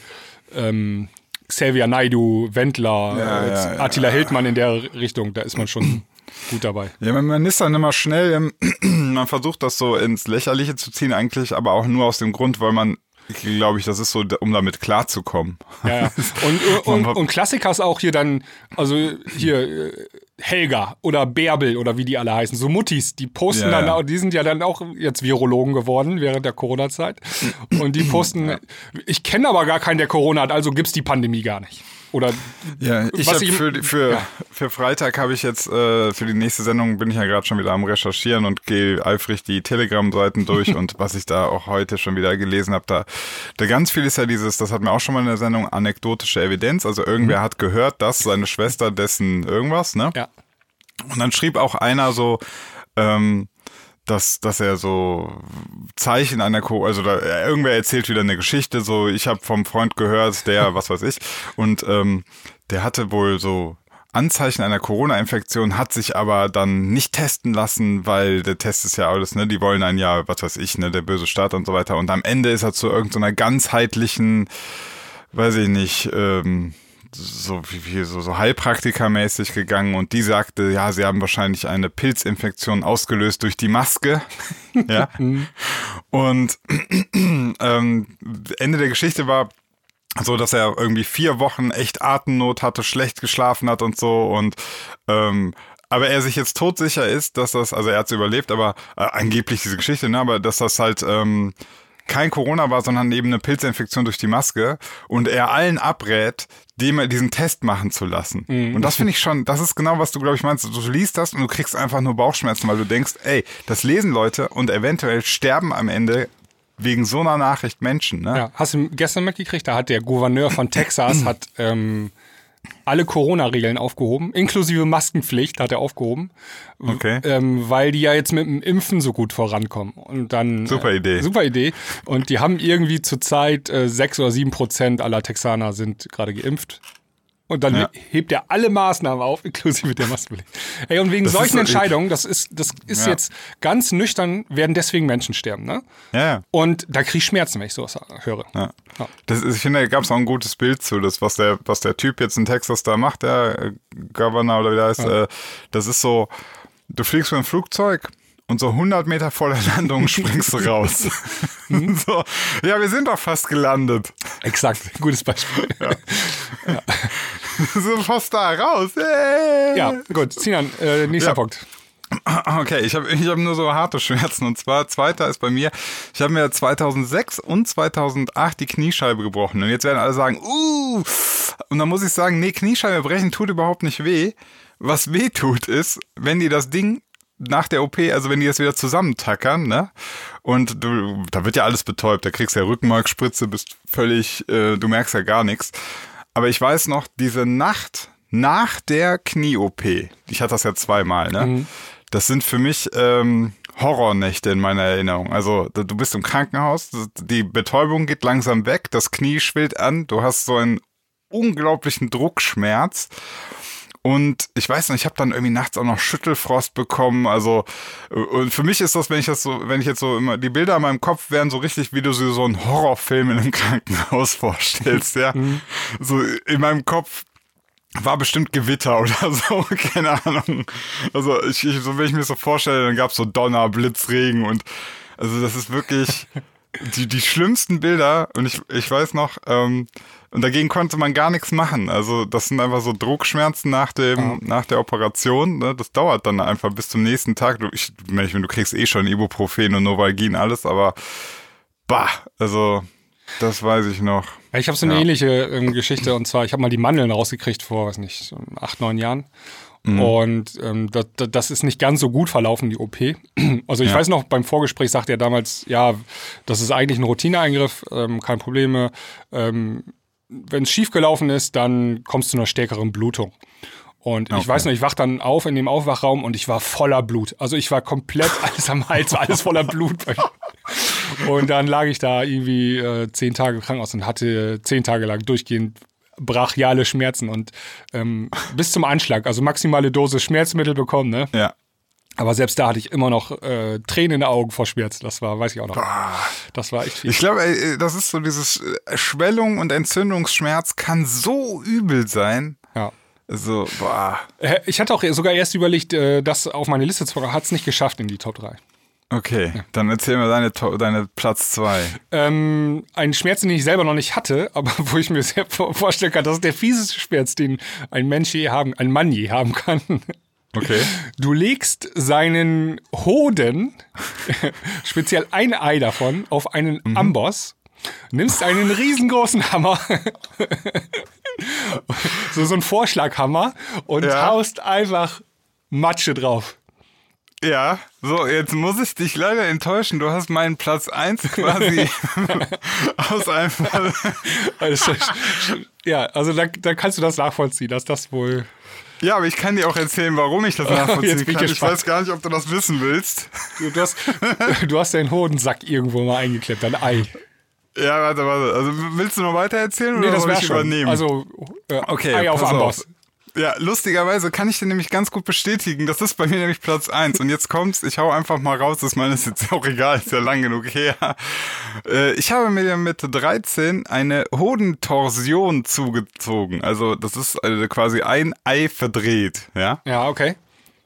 ähm, Xavier Naidu, Wendler, ja, ja, Attila Hildmann in der Richtung, da ist man schon gut dabei. Ja, man ist dann immer schnell, man versucht das so ins Lächerliche zu ziehen, eigentlich, aber auch nur aus dem Grund, weil man glaube ich, das ist so, um damit klarzukommen. Ja, ja. Und, und, und, Klassiker ist auch hier dann, also hier äh, Helga oder Bärbel oder wie die alle heißen, so Muttis, die posten ja, dann, die sind ja dann auch jetzt Virologen geworden während der Corona-Zeit. Und die posten, ich kenne aber gar keinen, der Corona hat, also gibt es die Pandemie gar nicht. Oder ja, ich habe für, für, ja. für Freitag habe ich jetzt äh, für die nächste Sendung bin ich ja gerade schon wieder am Recherchieren und gehe eifrig die Telegram-Seiten durch und was ich da auch heute schon wieder gelesen habe, da, da ganz viel ist ja dieses, das hatten wir auch schon mal in der Sendung, anekdotische Evidenz. Also irgendwer mhm. hat gehört, dass seine Schwester dessen irgendwas, ne? Ja. Und dann schrieb auch einer so, ähm, dass, dass er so Zeichen einer Co also da, irgendwer erzählt wieder eine Geschichte, so ich habe vom Freund gehört, der, was weiß ich, und ähm, der hatte wohl so Anzeichen einer Corona-Infektion, hat sich aber dann nicht testen lassen, weil der Test ist ja alles, ne, die wollen einen ja, was weiß ich, ne, der böse Staat und so weiter. Und am Ende ist er zu irgendeiner ganzheitlichen, weiß ich nicht, ähm, so wie viel so, so Heilpraktikermäßig gegangen und die sagte, ja, sie haben wahrscheinlich eine Pilzinfektion ausgelöst durch die Maske. ja. Mhm. und ähm, Ende der Geschichte war so, dass er irgendwie vier Wochen echt Atemnot hatte, schlecht geschlafen hat und so und ähm, aber er sich jetzt todsicher ist, dass das, also er hat es überlebt, aber äh, angeblich diese Geschichte, ne, aber dass das halt ähm, kein Corona war, sondern eben eine Pilzinfektion durch die Maske und er allen abrät, dem, diesen Test machen zu lassen. Mhm. Und das finde ich schon, das ist genau, was du, glaube ich, meinst. Du liest das und du kriegst einfach nur Bauchschmerzen, weil du denkst, ey, das lesen Leute und eventuell sterben am Ende wegen so einer Nachricht Menschen. Ne? Ja, hast du gestern mitgekriegt, da hat der Gouverneur von Texas hat ähm, alle Corona-Regeln aufgehoben, inklusive Maskenpflicht hat er aufgehoben, okay. ähm, weil die ja jetzt mit dem Impfen so gut vorankommen. Und dann super Idee, äh, super Idee. Und die haben irgendwie zurzeit äh, sechs oder sieben Prozent aller Texaner sind gerade geimpft. Und dann ja. hebt er alle Maßnahmen auf, inklusive der Maskenpflicht. Ey, und wegen das solchen so Entscheidungen, das ist, das ist ja. jetzt ganz nüchtern, werden deswegen Menschen sterben, ne? Ja. Und da kriege ich Schmerzen, wenn ich sowas höre. Ja. ja. Das ist, ich finde, da gab es auch ein gutes Bild zu, das, was der, was der Typ jetzt in Texas da macht, der äh, Governor oder wie der heißt, äh, das ist so, du fliegst mit einem Flugzeug und so 100 Meter vor der Landung springst du raus. Hm? so, ja, wir sind doch fast gelandet. Exakt, gutes Beispiel. Ja. ja. so fast da raus. Hey. Ja, gut. Sinan, äh, nächster ja. Punkt. Okay, ich habe ich hab nur so harte Schmerzen. Und zwar, zweiter ist bei mir, ich habe mir 2006 und 2008 die Kniescheibe gebrochen. Und jetzt werden alle sagen, uh, und dann muss ich sagen, nee, Kniescheibe brechen tut überhaupt nicht weh. Was weh tut ist, wenn die das Ding nach der OP, also wenn die das wieder zusammentackern, ne? Und du, da wird ja alles betäubt, da kriegst du ja Rückenmarkspritze, bist völlig, äh, du merkst ja gar nichts. Aber ich weiß noch, diese Nacht nach der Knie-OP, ich hatte das ja zweimal, ne? Mhm. das sind für mich ähm, Horrornächte in meiner Erinnerung. Also du bist im Krankenhaus, die Betäubung geht langsam weg, das Knie schwillt an, du hast so einen unglaublichen Druckschmerz. Und ich weiß nicht, ich habe dann irgendwie nachts auch noch Schüttelfrost bekommen. Also und für mich ist das, wenn ich das so, wenn ich jetzt so immer die Bilder in meinem Kopf wären so richtig, wie du so einen Horrorfilm in einem Krankenhaus vorstellst, ja. Mhm. So in meinem Kopf war bestimmt Gewitter oder so, keine Ahnung. Also ich, ich, so wenn ich mir so vorstelle, dann gab's so Donner, Blitzregen und also das ist wirklich die, die schlimmsten Bilder und ich, ich weiß noch, ähm, und dagegen konnte man gar nichts machen. Also das sind einfach so Druckschmerzen nach dem, ja. nach der Operation. Ne? Das dauert dann einfach bis zum nächsten Tag. Du, ich, ich meine, du kriegst eh schon Ibuprofen und Novalgin, alles, aber bah, also das weiß ich noch. Ich habe so eine ja. ähnliche ähm, Geschichte und zwar, ich habe mal die Mandeln rausgekriegt vor, weiß nicht, acht, neun Jahren. Mhm. Und ähm, das, das ist nicht ganz so gut verlaufen, die OP. Also ich ja. weiß noch, beim Vorgespräch sagte er damals, ja, das ist eigentlich ein Routineeingriff, ähm, kein Probleme. Ähm, Wenn es schief gelaufen ist, dann kommst du zu einer stärkeren Blutung. Und okay. ich weiß noch, ich wach dann auf in dem Aufwachraum und ich war voller Blut. Also ich war komplett alles am Hals, alles voller Blut. Und dann lag ich da irgendwie äh, zehn Tage im Krankenhaus und hatte zehn Tage lang durchgehend brachiale Schmerzen und ähm, bis zum Anschlag, also maximale Dosis Schmerzmittel bekommen, ne? Ja. Aber selbst da hatte ich immer noch äh, Tränen in den Augen vor Schmerz. Das war, weiß ich auch noch. Boah. Das war echt viel. Ich glaube, das ist so dieses äh, Schwellung und Entzündungsschmerz kann so übel sein. Ja. So, boah. Äh, ich hatte auch sogar erst überlegt, äh, das auf meine Liste zu packen, hat es nicht geschafft in die Top 3. Okay, ja. dann erzähl mir deine, deine Platz zwei. Ähm, ein Schmerz, den ich selber noch nicht hatte, aber wo ich mir sehr vorstellen kann, das ist der fieseste Schmerz, den ein Mensch je haben, ein Mann je haben kann. Okay. Du legst seinen Hoden, speziell ein Ei davon, auf einen mhm. Amboss, nimmst einen riesengroßen Hammer, so, so einen Vorschlaghammer und ja. haust einfach Matsche drauf. Ja, so, jetzt muss ich dich leider enttäuschen. Du hast meinen Platz 1 quasi aus einem. also, ja, also da, da kannst du das nachvollziehen, dass das wohl. Ja, aber ich kann dir auch erzählen, warum ich das nachvollziehen kann. Ich, ich weiß gar nicht, ob du das wissen willst. Du, du, hast, du hast deinen Hodensack irgendwo mal eingeklebt, dein Ei. Ja, warte, warte. Also willst du noch weiter erzählen nee, oder das soll ich schon. übernehmen? Also äh, okay, Ei auf Amboss. Auf. Ja, lustigerweise kann ich dir nämlich ganz gut bestätigen. Das ist bei mir nämlich Platz eins. Und jetzt kommt's, ich hau einfach mal raus, das meine ist jetzt auch egal, ist ja lang genug her. Äh, ich habe mir mit 13 eine Hodentorsion zugezogen. Also das ist also quasi ein Ei verdreht, ja? Ja, okay.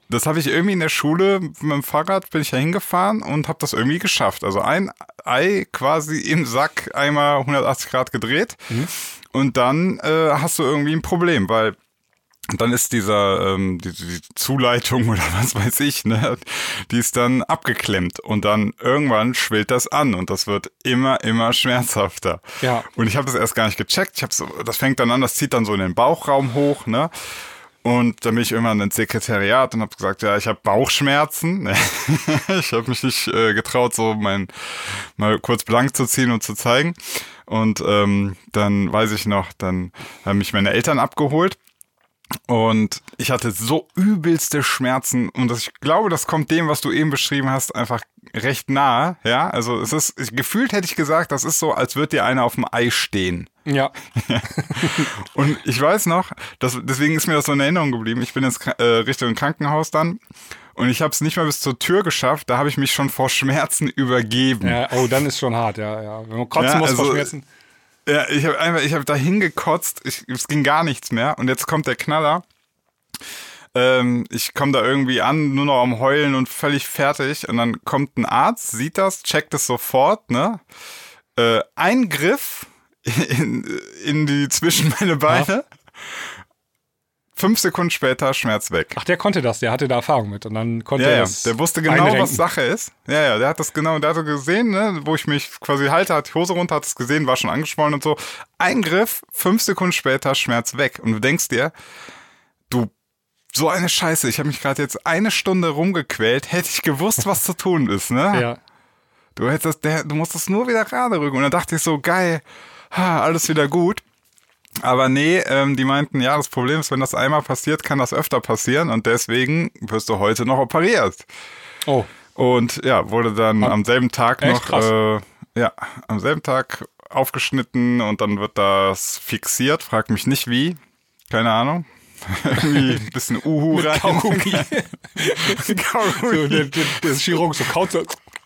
Das habe ich irgendwie in der Schule mit dem Fahrrad bin ich da hingefahren und habe das irgendwie geschafft. Also ein Ei quasi im Sack einmal 180 Grad gedreht. Mhm. Und dann äh, hast du irgendwie ein Problem, weil und dann ist dieser ähm, die, die Zuleitung oder was weiß ich, ne, die ist dann abgeklemmt und dann irgendwann schwillt das an und das wird immer immer schmerzhafter. Ja. Und ich habe das erst gar nicht gecheckt. Ich habe so, das fängt dann an, das zieht dann so in den Bauchraum hoch, ne? Und dann bin ich irgendwann ins Sekretariat und habe gesagt, ja, ich habe Bauchschmerzen. ich habe mich nicht äh, getraut, so mein mal kurz blank zu ziehen und zu zeigen. Und ähm, dann weiß ich noch, dann haben mich meine Eltern abgeholt und ich hatte so übelste Schmerzen und ich glaube, das kommt dem, was du eben beschrieben hast, einfach recht nahe. Ja, also es ist, gefühlt hätte ich gesagt, das ist so, als würde dir einer auf dem Ei stehen. Ja. und ich weiß noch, dass, deswegen ist mir das so in Erinnerung geblieben. Ich bin jetzt äh, Richtung Krankenhaus dann und ich habe es nicht mal bis zur Tür geschafft. Da habe ich mich schon vor Schmerzen übergeben. Ja, oh, dann ist schon hart, ja, ja. Wenn man kotzen ja, muss also, vor Schmerzen. Ja, ich habe einfach, ich habe da hingekotzt, es ging gar nichts mehr. Und jetzt kommt der Knaller. Ähm, ich komme da irgendwie an, nur noch am Heulen und völlig fertig. Und dann kommt ein Arzt, sieht das, checkt es sofort, ne? Äh, Eingriff in, in die zwischen meine Beine. Ja. Fünf Sekunden später Schmerz weg. Ach, der konnte das, der hatte da Erfahrung mit und dann konnte ja, er ja. Der wusste genau, einrenken. was Sache ist. Ja, ja, der hat das genau, der hatte gesehen, ne, wo ich mich quasi halte, hat die Hose runter, hat es gesehen, war schon angeschwollen und so. Eingriff, fünf Sekunden später Schmerz weg. Und du denkst dir, du, so eine Scheiße, ich habe mich gerade jetzt eine Stunde rumgequält, hätte ich gewusst, was zu tun ist, ne? Ja. Du hättest, der, du musst es nur wieder gerade rücken. Und dann dachte ich so, geil, ha, alles wieder gut. Aber nee, ähm, die meinten, ja, das Problem ist, wenn das einmal passiert, kann das öfter passieren und deswegen wirst du heute noch operiert. Oh. Und ja, wurde dann Ah. am selben Tag Echt? noch, äh, ja, am selben Tag aufgeschnitten und dann wird das fixiert. Frag mich nicht wie. Keine Ahnung. Irgendwie ein bisschen Uhu rein. Kaugummi. Kaugummi. so, der, der, der Chirurg so kaut so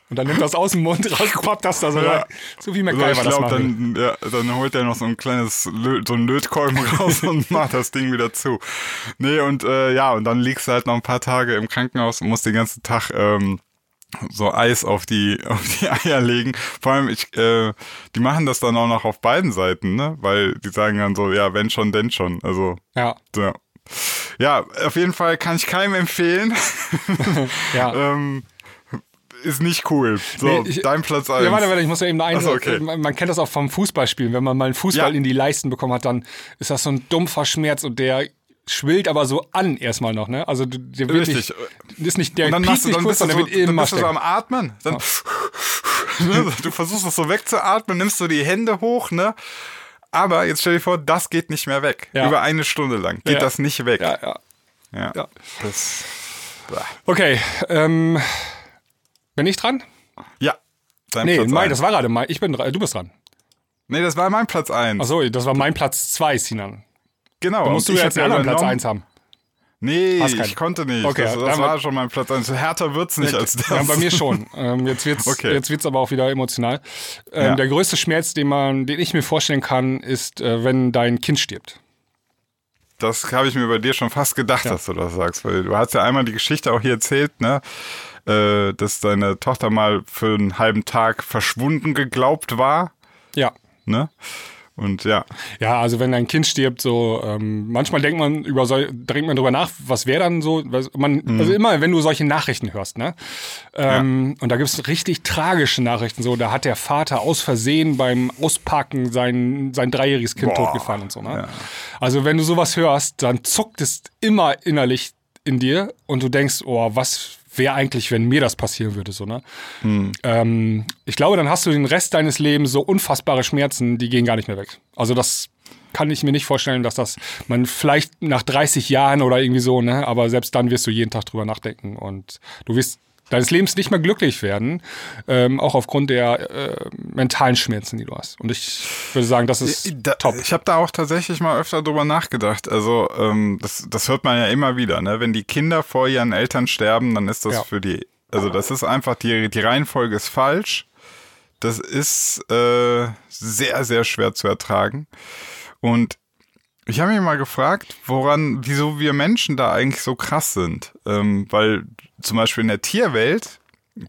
und dann nimmt das aus dem Mund raus, pappt das da so Ja. rein. So wie Also MacGyver ich das glaube, macht. dann, ja, dann holt er noch so ein kleines Lö so ein Lötkolben raus und macht das Ding wieder zu. Nee, und äh, ja, und dann liegst du halt noch ein paar Tage im Krankenhaus und musst den ganzen Tag ähm, so Eis auf die, auf die Eier legen. Vor allem, ich, äh, die machen das dann auch noch auf beiden Seiten, ne? Weil die sagen dann so, ja, wenn schon, denn schon. Also, Ja, ja. Ja, auf jeden Fall kann ich keinem empfehlen. ja. ähm, ist nicht cool. So, Nee, ich- dein Platz 1. Ja, warte, warte, ich muss ja eben einen. So, okay. man, man kennt das auch vom Fußballspielen. Wenn man mal einen Fußball Ja. in die Leisten bekommen hat, dann ist das so ein dumpfer Schmerz und der schwillt aber so an erstmal noch, ne? Also der wird Richtig. nicht, ist nicht der Und dann, piekt machst du, dann, kurz, sondern so, der wird dann immer bist du so am. Atmen. Dann Ne, du versuchst es so wegzuatmen, nimmst du die Hände hoch, ne? Aber jetzt stell dir vor, das geht nicht mehr weg. Ja. Über eine Stunde lang geht Ja. das nicht weg. Ja, ja. Ja. Ja. Das, Okay, ähm, bin ich dran? ja. Dein Nee, Platz Mai, eins. das war gerade Mai. Ich bin dran. Du bist dran. nee, das war mein Platz 1. Achso, das war mein Platz 2, Sinan. genau. Da musst du jetzt ja anderen Platz übernommen. 1 haben. Nee, ich konnte nicht. Okay, das das dann- war schon mein Platz 1. Härter wird's nicht als das. Ja, bei mir schon. Ähm, jetzt wird's, Okay. jetzt wird's aber auch wieder emotional. Ähm, Ja. Der größte Schmerz, den man, den ich mir vorstellen kann, ist, äh, wenn dein Kind stirbt. Das habe ich mir bei dir schon fast gedacht, dass du das sagst, weil du hast ja einmal die Geschichte auch hier erzählt, ne, äh, dass deine Tochter mal für einen halben Tag verschwunden geglaubt war, Ja. ne? Und ja, Ja, also wenn dein Kind stirbt, so ähm, manchmal denkt man über so, denkt man drüber nach, was wäre dann so, man, Mhm. also immer, wenn du solche Nachrichten hörst, ne? Ähm, Und da gibt's richtig tragische Nachrichten, so, da hat der Vater aus Versehen beim Auspacken sein, sein dreijähriges Kind Boah, totgefahren und so, ne? Also wenn du sowas hörst, dann zuckt es immer innerlich in dir und du denkst, oh, was wäre eigentlich, wenn mir das passieren würde, so, ne? Ähm, ich glaube, dann hast du den Rest deines Lebens so unfassbare Schmerzen, die gehen gar nicht mehr weg. Also das kann ich mir nicht vorstellen, dass das man vielleicht nach 30 Jahren oder irgendwie so, ne, aber selbst dann wirst du jeden Tag drüber nachdenken und du wirst deines Lebens nicht mehr glücklich werden, ähm, auch aufgrund der äh, mentalen Schmerzen, die du hast. Und ich würde sagen, das ist da, top. ich habe da auch tatsächlich mal öfter drüber nachgedacht. Also ähm, das, das hört man ja immer wieder, ne? Wenn die Kinder vor ihren Eltern sterben, dann ist das Ja. für die, also das ist einfach, die, die Reihenfolge ist falsch. Das ist äh, sehr, sehr schwer zu ertragen. Und ich habe mich mal gefragt, woran, wieso wir Menschen da eigentlich so krass sind. Ähm, weil zum Beispiel in der Tierwelt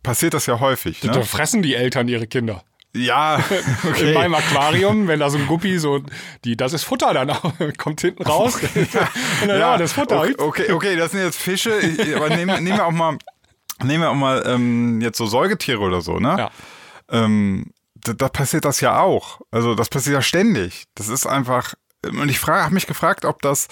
passiert das ja häufig. Da Ne? fressen die Eltern ihre Kinder. Ja, In okay. meinem Aquarium, wenn da so ein Guppi so, die, das ist Futter dann auch, kommt hinten raus. Und dann, ja, das ist Futter. Okay, okay, okay, das sind jetzt Fische, Ich- aber nehmen, nehmen wir auch mal, nehmen wir auch mal ähm, jetzt so Säugetiere oder so, ne? Ja. Ähm, da, da passiert das ja auch. Also das passiert ja ständig. Das ist einfach. Und ich frage, habe mich gefragt, ob das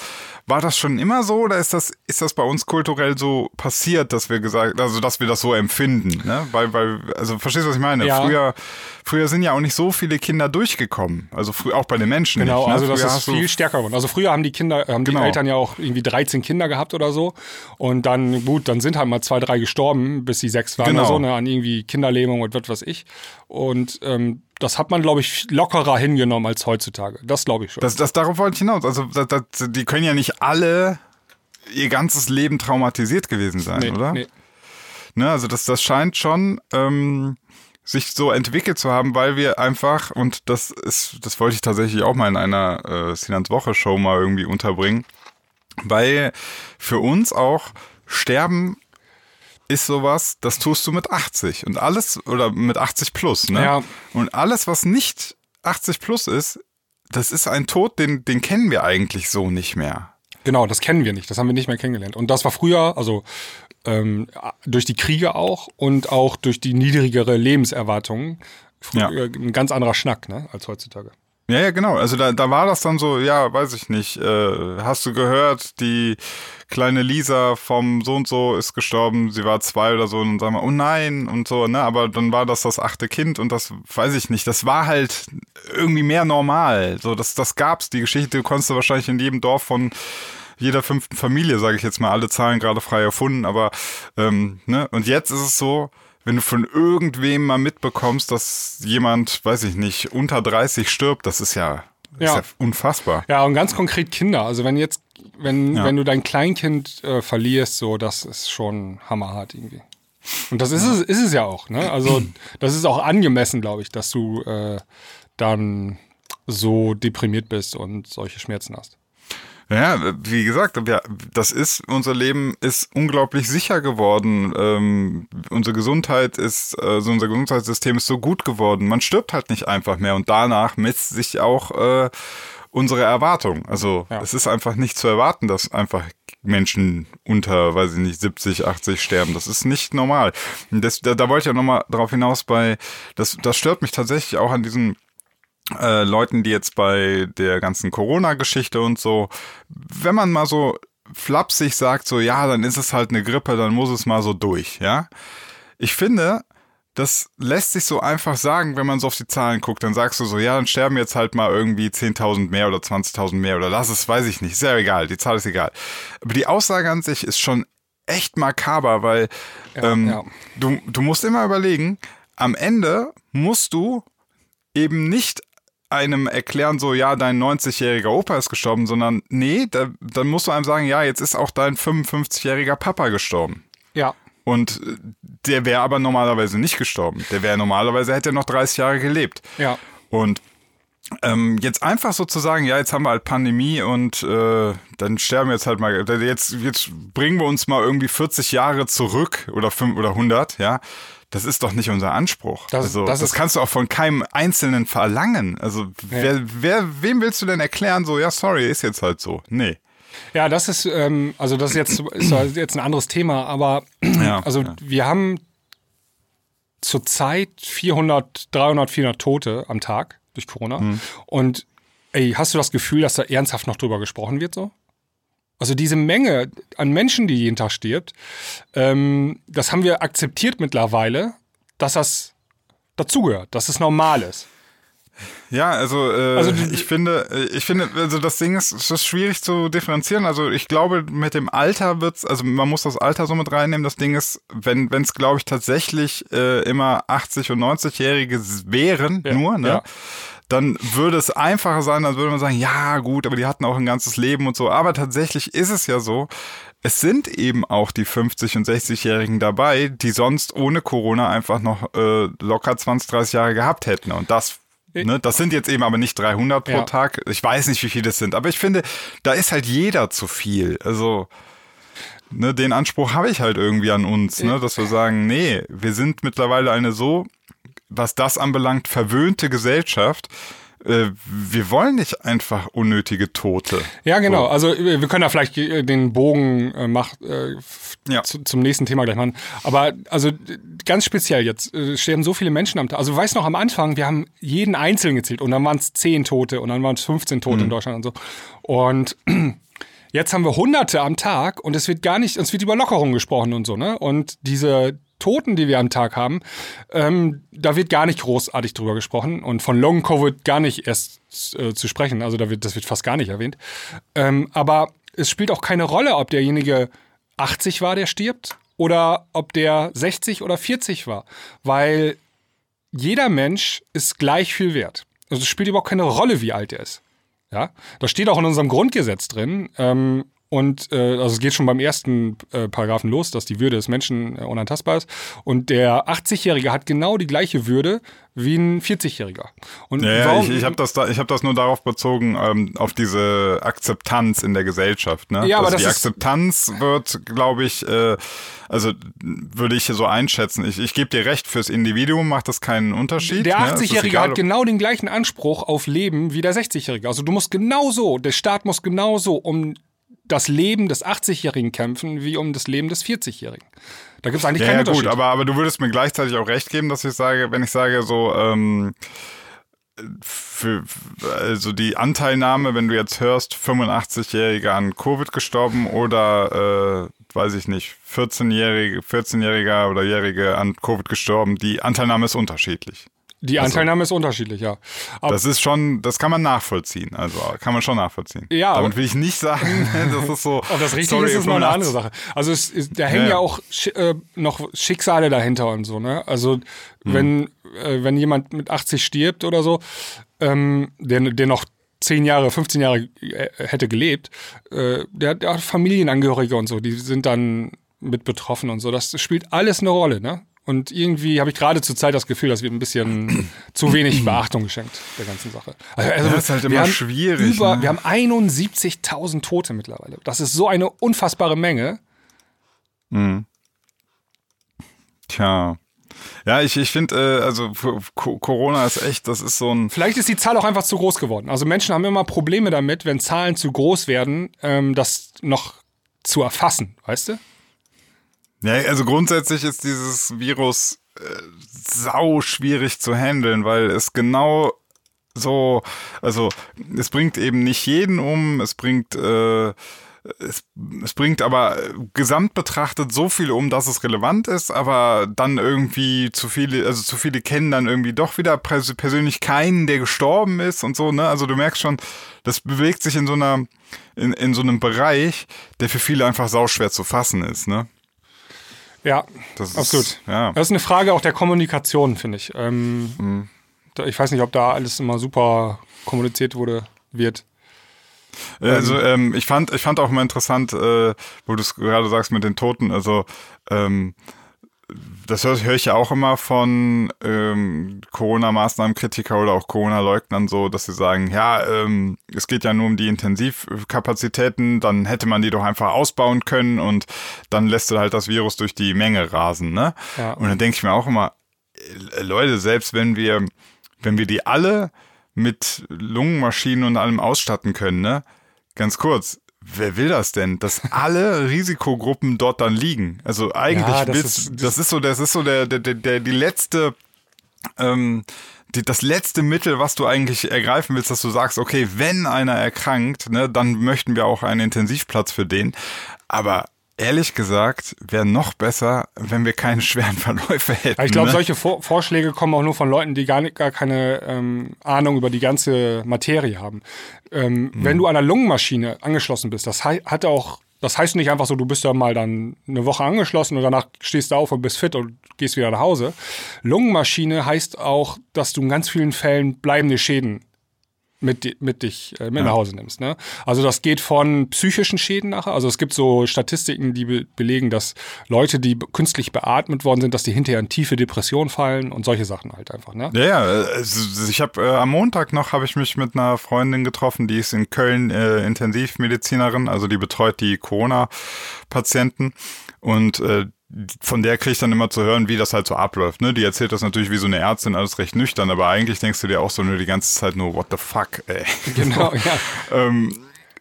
war das schon immer so oder ist das ist das bei uns kulturell so passiert, dass wir gesagt, also dass wir das so empfinden, ne? Weil weil also verstehst du was ich meine? Ja. Früher früher sind ja auch nicht so viele Kinder durchgekommen, also früh, auch bei den Menschen Genau, nicht. Ne? also das Früher ist hast du- viel stärker geworden. Also früher haben die Kinder, haben Genau. die Eltern ja auch irgendwie 13 Kinder gehabt oder so. Und dann, gut, dann sind halt mal zwei, drei gestorben, bis sie sechs waren Genau. oder so, ne, an irgendwie Kinderlähmung und was weiß ich. Und ähm, das hat man, glaube ich, lockerer hingenommen als heutzutage. Das glaube ich schon. Das, das darauf wollte ich hinaus. Also das, das, die können ja nicht alle ihr ganzes Leben traumatisiert gewesen sein, nee, oder? nee. Ne, also das, das scheint schon ähm, sich so entwickelt zu haben, weil wir einfach, und das ist, das wollte ich tatsächlich auch mal in einer äh, Sinans Woche Show mal irgendwie unterbringen, weil für uns auch Sterben ist sowas, das tust du mit 80 und alles oder mit 80 plus, ne? Ja. Und alles, was nicht 80 plus ist, das ist ein Tod, den, den kennen wir eigentlich so nicht mehr. Genau, das kennen wir nicht. Das haben wir nicht mehr kennengelernt. Und das war früher, also ähm, durch die Kriege auch und auch durch die niedrigere Lebenserwartung, Ja. früher ein ganz anderer Schnack ne, als heutzutage. Ja, ja, genau. Also da, da war das dann so, ja, weiß ich nicht. Äh, hast du gehört, die kleine Lisa vom so und so ist gestorben, sie war zwei oder so und sagen wir, oh nein und so, ne? Aber dann war das das achte Kind und das weiß ich nicht. Das war halt irgendwie mehr normal. So, das, das gab's. Die Geschichte konntest du wahrscheinlich in jedem Dorf von jeder fünften Familie, sage ich jetzt mal, alle Zahlen gerade frei erfunden, aber ähm, ne? Und jetzt ist es so, wenn du von irgendwem mal mitbekommst, dass jemand, weiß ich nicht, unter 30 stirbt, das ist ja, ja. Ist ja unfassbar. Ja, und ganz konkret Kinder. Also wenn jetzt, wenn, ja. wenn du dein Kleinkind äh, verlierst, so, das ist schon hammerhart irgendwie. Und das ist es, ist es ja auch, ne? Also das ist auch angemessen, glaube ich, dass du äh, dann so deprimiert bist und solche Schmerzen hast. Ja, wie gesagt, das ist, unser Leben ist unglaublich sicher geworden. Ähm, unsere Gesundheit ist, also unser Gesundheitssystem ist so gut geworden. Man stirbt halt nicht einfach mehr und danach misst sich auch äh, unsere Erwartung. Also ja. es ist einfach nicht zu erwarten, dass einfach Menschen unter, weiß ich nicht, 70, 80 sterben. Das ist nicht normal. Das, da, da wollte ich ja nochmal drauf hinaus bei, das, das stört mich tatsächlich auch an diesem äh, Leuten, die jetzt bei der ganzen Corona-Geschichte und so, wenn man mal so flapsig sagt, so ja, dann ist es halt eine Grippe, dann muss es mal so durch, ja. Ich finde, das lässt sich so einfach sagen, wenn man so auf die Zahlen guckt, dann sagst du so, ja, dann sterben jetzt halt mal irgendwie 10.000 mehr oder 20.000 mehr oder lass es, weiß ich nicht, ist ja egal, die Zahl ist egal. Aber die Aussage an sich ist schon echt makaber, weil ja, ähm, ja. Du, du musst immer überlegen, am Ende musst du eben nicht einem erklären, so, ja, dein 90-jähriger Opa ist gestorben, sondern nee, da, dann musst du einem sagen, ja, jetzt ist auch dein 55-jähriger Papa gestorben. Ja. Und der wäre aber normalerweise nicht gestorben. Der wäre normalerweise, hätte er noch 30 Jahre gelebt. Ja. Und ähm, jetzt einfach so zu sagen, ja, jetzt haben wir halt Pandemie und äh, dann sterben wir jetzt halt mal, jetzt, jetzt bringen wir uns mal irgendwie 40 Jahre zurück oder 5 oder 100, ja das ist doch nicht unser Anspruch. Das, also, das, das kannst du auch von keinem Einzelnen verlangen. Also, ja. wer, wer, wem willst du denn erklären, so, ja, sorry, ist jetzt halt so? Nee. Ja, das ist, ähm, also das ist jetzt, ist jetzt ein anderes Thema, aber ja, also ja. wir haben zurzeit 400, 300, 400 Tote am Tag durch Corona. Mhm. Und ey, hast du das Gefühl, dass da ernsthaft noch drüber gesprochen wird so? Also diese Menge an Menschen, die jeden Tag stirbt, ähm, das haben wir akzeptiert mittlerweile, dass das dazugehört, dass es normal ist. Ja, also, äh, also ich finde, äh, ich finde, also das Ding ist, es ist schwierig zu differenzieren. Also ich glaube, mit dem Alter wird's, also man muss das Alter so mit reinnehmen. Das Ding ist, wenn wenn es, glaube ich, tatsächlich äh, immer 80 und 90-Jährige wären, ja, nur, ne? Ja dann würde es einfacher sein, als würde man sagen, ja gut, aber die hatten auch ein ganzes Leben und so. Aber tatsächlich ist es ja so, es sind eben auch die 50- und 60-Jährigen dabei, die sonst ohne Corona einfach noch äh, locker 20, 30 Jahre gehabt hätten. Und das Ne, das sind jetzt eben aber nicht 300 pro ja. Tag. Ich weiß nicht, wie viele das sind, aber ich finde, da ist halt jeder zu viel. Also, ne, den Anspruch habe ich halt irgendwie an uns, ne, dass wir sagen, nee, wir sind mittlerweile eine so was das anbelangt, verwöhnte Gesellschaft. Äh, wir wollen nicht einfach unnötige Tote. Ja, genau. So. Also wir können da vielleicht äh, den Bogen äh, mach, äh, ja. zu, zum nächsten Thema gleich machen. Aber also ganz speziell jetzt äh, sterben so viele Menschen am Tag. Also weißt noch am Anfang, wir haben jeden Einzelnen gezählt und dann waren es zehn Tote und dann waren es 15 Tote mhm. in Deutschland und so. Und Jetzt haben wir Hunderte am Tag und es wird gar nicht, es wird über Lockerung gesprochen und so, ne? Und diese Toten, die wir am Tag haben, ähm, da wird gar nicht großartig drüber gesprochen und von Long Covid gar nicht erst äh, zu sprechen. Also da wird, das wird fast gar nicht erwähnt. Ähm, aber es spielt auch keine Rolle, ob derjenige 80 war, der stirbt, oder ob der 60 oder 40 war, weil jeder Mensch ist gleich viel wert. Also es spielt überhaupt keine Rolle, wie alt er ist. Ja, das steht auch in unserem Grundgesetz drin. Ähm, und äh, also es geht schon beim ersten äh, Paragraphen los, dass die Würde des Menschen äh, unantastbar ist. Und der 80-Jährige hat genau die gleiche Würde wie ein 40-Jähriger. Und ja, warum, ich, ich habe das, da, ich hab das nur darauf bezogen, ähm, auf diese Akzeptanz in der Gesellschaft. Ne? Ja, aber also das die Akzeptanz wird, glaube ich, äh, also würde ich so einschätzen. Ich, ich gebe dir recht, fürs Individuum macht das keinen Unterschied. Der 80-Jährige ne? hat genau den gleichen Anspruch auf Leben wie der 60-Jährige. Also du musst genauso, der Staat muss genauso um das Leben des 80-Jährigen kämpfen wie um das Leben des 40-Jährigen. Da gibt es eigentlich ja, keinen ja, Unterschied. gut, aber, aber du würdest mir gleichzeitig auch recht geben, dass ich sage, wenn ich sage so, ähm, für, also die Anteilnahme, wenn du jetzt hörst, 85-Jähriger an Covid gestorben oder, äh, weiß ich nicht, 14-Jährige, 14-Jähriger oder Jährige an Covid gestorben, die Anteilnahme ist unterschiedlich. Die Anteilnahme also, ist unterschiedlich, ja. Aber das ist schon, das kann man nachvollziehen. Also kann man schon nachvollziehen. Ja. Damit will ich nicht sagen, das ist so. Ob das richtig ist, ist noch eine andere Sache. Also es, es, da hängen ja, ja auch äh, noch Schicksale dahinter und so, ne? Also mhm. wenn, äh, wenn jemand mit 80 stirbt oder so, ähm, der, der noch 10 Jahre, 15 Jahre äh, hätte gelebt, äh, der, der hat Familienangehörige und so, die sind dann mit betroffen und so. Das spielt alles eine Rolle, ne? Und irgendwie habe ich gerade zur Zeit das Gefühl, dass wir ein bisschen zu wenig Beachtung geschenkt der ganzen Sache. Also, also das ist halt immer schwierig. Über, ne? Wir haben 71.000 Tote mittlerweile. Das ist so eine unfassbare Menge. Mhm. Tja. Ja, ich, ich finde, äh, also Corona ist echt, das ist so ein. Vielleicht ist die Zahl auch einfach zu groß geworden. Also Menschen haben immer Probleme damit, wenn Zahlen zu groß werden, ähm, das noch zu erfassen, weißt du? Ja, also grundsätzlich ist dieses Virus äh, sau schwierig zu handeln, weil es genau so, also es bringt eben nicht jeden um, es bringt äh, es, es bringt aber gesamt betrachtet so viel um, dass es relevant ist, aber dann irgendwie zu viele, also zu viele kennen dann irgendwie doch wieder persönlich keinen, der gestorben ist und so, ne? Also du merkst schon, das bewegt sich in so einer, in, in so einem Bereich, der für viele einfach sauschwer zu fassen ist, ne? Ja, das absolut. Ist, ja. Das ist eine Frage auch der Kommunikation, finde ich. Ähm, mhm. Ich weiß nicht, ob da alles immer super kommuniziert wurde, wird. Also ähm, ich fand, ich fand auch mal interessant, äh, wo du es gerade sagst mit den Toten. Also ähm, das höre hör ich ja auch immer von ähm, Corona-Maßnahmenkritiker oder auch Corona-Leugnern so, dass sie sagen, ja, ähm, es geht ja nur um die Intensivkapazitäten, dann hätte man die doch einfach ausbauen können und dann lässt du halt das Virus durch die Menge rasen, ne? Ja. Und dann denke ich mir auch immer, äh, Leute, selbst wenn wir, wenn wir die alle mit Lungenmaschinen und allem ausstatten können, ne? Ganz kurz, wer will das denn, dass alle Risikogruppen dort dann liegen? Also eigentlich ja, das, willst, ist, das ist so, das ist so der, der, der, die letzte, ähm, die, das letzte Mittel, was du eigentlich ergreifen willst, dass du sagst, okay, wenn einer erkrankt, ne, dann möchten wir auch einen Intensivplatz für den. Aber ehrlich gesagt, wäre noch besser, wenn wir keine schweren Verläufe hätten. Ich glaube, ne? solche Vor Vorschläge kommen auch nur von Leuten, die gar, nicht, gar keine ähm, Ahnung über die ganze Materie haben. Ähm, mhm. Wenn du an einer Lungenmaschine angeschlossen bist, das hat auch, das heißt nicht einfach so, du bist ja mal dann eine Woche angeschlossen und danach stehst du auf und bist fit und gehst wieder nach Hause. Lungenmaschine heißt auch, dass du in ganz vielen Fällen bleibende Schäden mit, mit dich äh, mit ja. nach Hause nimmst. Ne? Also das geht von psychischen Schäden nachher. Also es gibt so Statistiken, die be belegen, dass Leute, die künstlich beatmet worden sind, dass die hinterher in tiefe Depression fallen und solche Sachen halt einfach. Ne? Ja, ja. Also ich habe äh, am Montag noch habe ich mich mit einer Freundin getroffen, die ist in Köln äh, Intensivmedizinerin, also die betreut die Corona-Patienten und äh, von der kriege ich dann immer zu hören, wie das halt so abläuft. Ne? Die erzählt das natürlich wie so eine Ärztin, alles recht nüchtern, aber eigentlich denkst du dir auch so nur die ganze Zeit nur, what the fuck, ey. Genau, ja. ähm,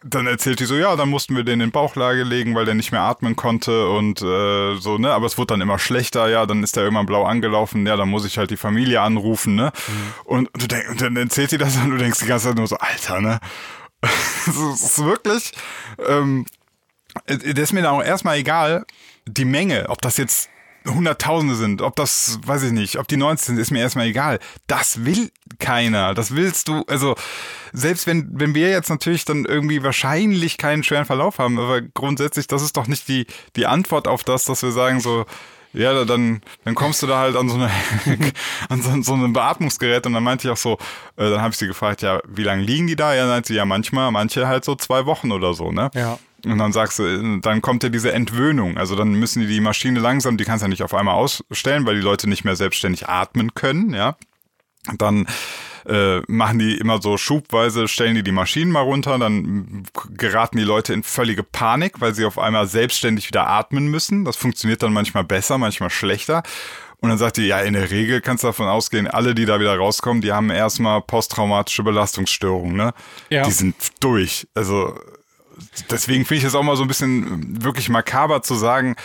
dann erzählt die so, ja, dann mussten wir den in Bauchlage legen, weil der nicht mehr atmen konnte und äh, so, ne, aber es wurde dann immer schlechter, ja, dann ist der irgendwann blau angelaufen, ja, dann muss ich halt die Familie anrufen, ne? Mhm. Und, du denk, und dann erzählt die das und du denkst die ganze Zeit nur so, Alter, ne? das ist wirklich, ähm, das ist mir dann auch erstmal egal, die Menge, ob das jetzt Hunderttausende sind, ob das, weiß ich nicht, ob die 19 sind, ist mir erstmal egal. Das will keiner. Das willst du, also selbst wenn, wenn wir jetzt natürlich dann irgendwie wahrscheinlich keinen schweren Verlauf haben, aber grundsätzlich, das ist doch nicht die, die Antwort auf das, dass wir sagen so, ja, dann, dann kommst du da halt an so, eine, an so, so ein Beatmungsgerät und dann meinte ich auch so, äh, dann habe ich sie gefragt, ja, wie lange liegen die da? Ja, dann meinte sie, ja, manchmal, manche halt so zwei Wochen oder so, ne? Ja. Und dann sagst du, dann kommt ja diese Entwöhnung. Also dann müssen die die Maschine langsam, die kannst du ja nicht auf einmal ausstellen, weil die Leute nicht mehr selbstständig atmen können, ja. Dann äh, machen die immer so schubweise, stellen die die Maschinen mal runter, dann geraten die Leute in völlige Panik, weil sie auf einmal selbstständig wieder atmen müssen. Das funktioniert dann manchmal besser, manchmal schlechter. Und dann sagt die, ja, in der Regel kannst du davon ausgehen, alle, die da wieder rauskommen, die haben erstmal posttraumatische Belastungsstörungen, ne? Ja. Die sind durch. Also deswegen finde ich es auch mal so ein bisschen wirklich makaber zu sagen,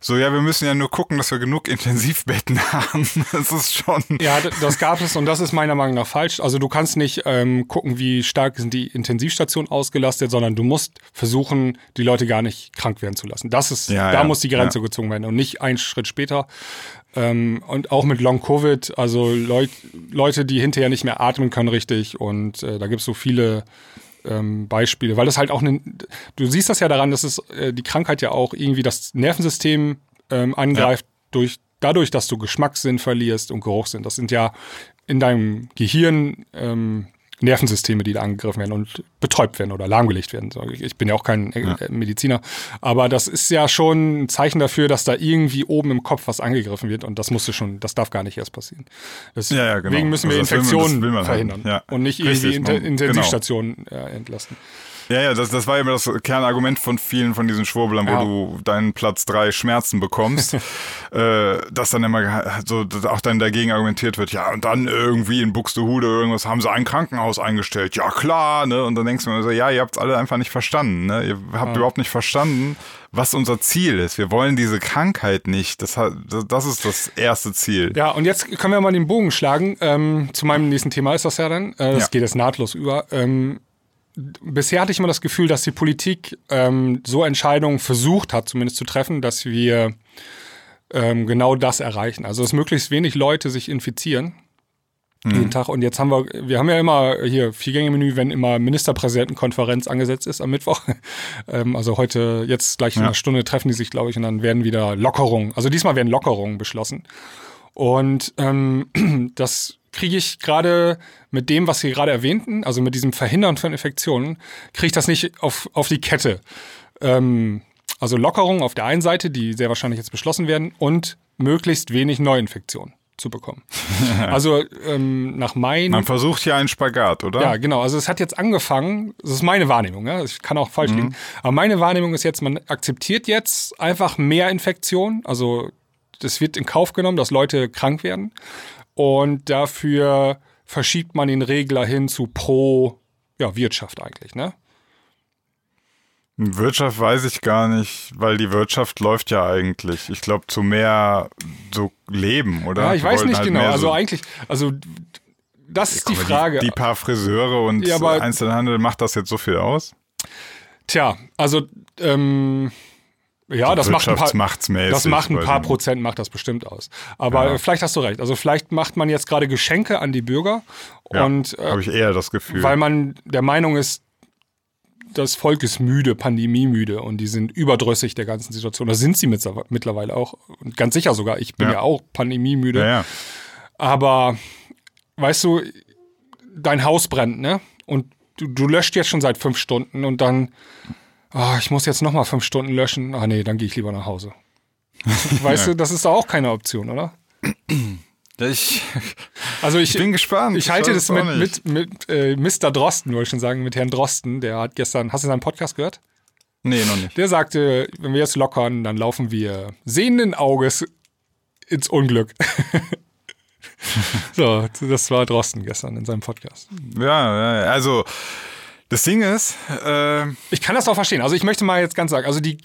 so, ja, wir müssen ja nur gucken, dass wir genug Intensivbetten haben. Das ist schon. Ja, das gab es und das ist meiner Meinung nach falsch. Also du kannst nicht ähm, gucken, wie stark sind die Intensivstationen ausgelastet, sondern du musst versuchen, die Leute gar nicht krank werden zu lassen. Das ist, Ja, da ja, muss die Grenze ja. gezogen werden und nicht einen Schritt später. Ähm, und auch mit Long Covid, also Leut, Leute, die hinterher nicht mehr atmen können richtig und äh, da gibt es so viele ähm, Beispiele, weil das halt auch eine, du siehst das ja daran, dass es äh, die Krankheit ja auch irgendwie das Nervensystem ähm, angreift durch dadurch, dass du Geschmackssinn verlierst und Geruchssinn. Das sind ja in deinem Gehirn ähm, Nervensysteme, die da angegriffen werden und betäubt werden oder lahmgelegt werden. Ich bin ja auch kein äh, äh, Mediziner, aber das ist ja schon ein Zeichen dafür, dass da irgendwie oben im Kopf was angegriffen wird und das musste schon, das darf gar nicht erst passieren. Deswegen Ja, ja, genau. müssen wir Also das will man- Infektionen will man halt. verhindern Ja. und nicht Richtig, irgendwie Inter man- genau. Intensivstationen äh, entlasten. Ja, ja, das, das war immer das Kernargument von vielen von diesen Schwurbelern, Ja. wo du deinen Platz drei Schmerzen bekommst, äh, dass dann immer so auch dann dagegen argumentiert wird, ja, und dann irgendwie in Buxtehude irgendwas haben sie ein Krankenhaus eingestellt. Ja, klar, ne? Und dann denkst du mir so, ja, ihr habt's alle einfach nicht verstanden, ne? Ihr habt überhaupt nicht verstanden, was unser Ziel ist. Wir wollen diese Krankheit nicht. Das, das ist das erste Ziel. Ja, und jetzt können wir mal den Bogen schlagen. Ähm, zu meinem nächsten Thema ist das ja dann. Äh, das Ja. geht jetzt nahtlos über. Ähm, bisher hatte ich immer das Gefühl, dass die Politik ähm, so Entscheidungen versucht hat, zumindest zu treffen, dass wir ähm, genau das erreichen. Also, dass möglichst wenig Leute sich infizieren. Jeden Tag. Und jetzt haben wir, wir haben ja immer hier Viergänge-Menü, wenn immer Ministerpräsidentenkonferenz angesetzt ist am Mittwoch. ähm, also heute, jetzt gleich in Ja. einer Stunde treffen die sich, glaube ich, und dann werden wieder Lockerungen. Also diesmal werden Lockerungen beschlossen. Und ähm, das kriege ich gerade mit dem, was Sie gerade erwähnten, also mit diesem Verhindern von Infektionen, kriege ich das nicht auf, auf die Kette. Ähm, also Lockerungen auf der einen Seite, die sehr wahrscheinlich jetzt beschlossen werden, und möglichst wenig Neuinfektionen zu bekommen. also ähm, nach meinen Man versucht hier einen Spagat, oder? ja, genau. Also es hat jetzt angefangen, das ist meine Wahrnehmung, ja? ich kann auch falsch liegen, aber meine Wahrnehmung ist jetzt, man akzeptiert jetzt einfach mehr Infektionen, also das wird in Kauf genommen, dass Leute krank werden und dafür verschiebt man den Regler hin zu pro ja, Wirtschaft eigentlich, ne? Wirtschaft weiß ich gar nicht, weil die Wirtschaft läuft ja eigentlich. Ich glaube, zu mehr so Leben, oder? Ja, ich weiß nicht halt genau. Also so- eigentlich, also das ist die Frage. Die, die paar Friseure und Ja, Einzelhandel, macht das jetzt so viel aus? Tja, also ähm, ja, das macht ein paar, Das macht ein paar. Prozent, macht das bestimmt aus. Aber Ja. äh, vielleicht hast du recht. Also vielleicht macht man jetzt gerade Geschenke an die Bürger Ja, und äh, habe ich eher das Gefühl. weil man der Meinung ist, das Volk ist müde, pandemiemüde und die sind überdrüssig der ganzen Situation. Das sind sie mit, mittlerweile auch. Und ganz sicher sogar. Ich bin ja, Ja. auch pandemiemüde. ja. Aber weißt du, dein Haus brennt, ne? Und du, du löscht jetzt schon seit fünf Stunden und dann, ah, ich muss jetzt nochmal fünf Stunden löschen. Ah nee, dann gehe ich lieber nach Hause. Weißt Ja. du, das ist doch auch keine Option, oder? Ich, Also ich, ich bin gespannt. ich halte das mit, nicht. mit, mit äh, Mr. Drosten, wollte ich schon sagen, mit Herrn Drosten. Der hat gestern, hast du seinen Podcast gehört? Nee, noch nicht. Der sagte, wenn wir jetzt lockern, dann laufen wir sehenden Auges ins Unglück. so, das war Drosten gestern in seinem Podcast. Ja, also das Ding ist, äh, Ich kann das auch verstehen. Also ich möchte mal jetzt ganz sagen, also die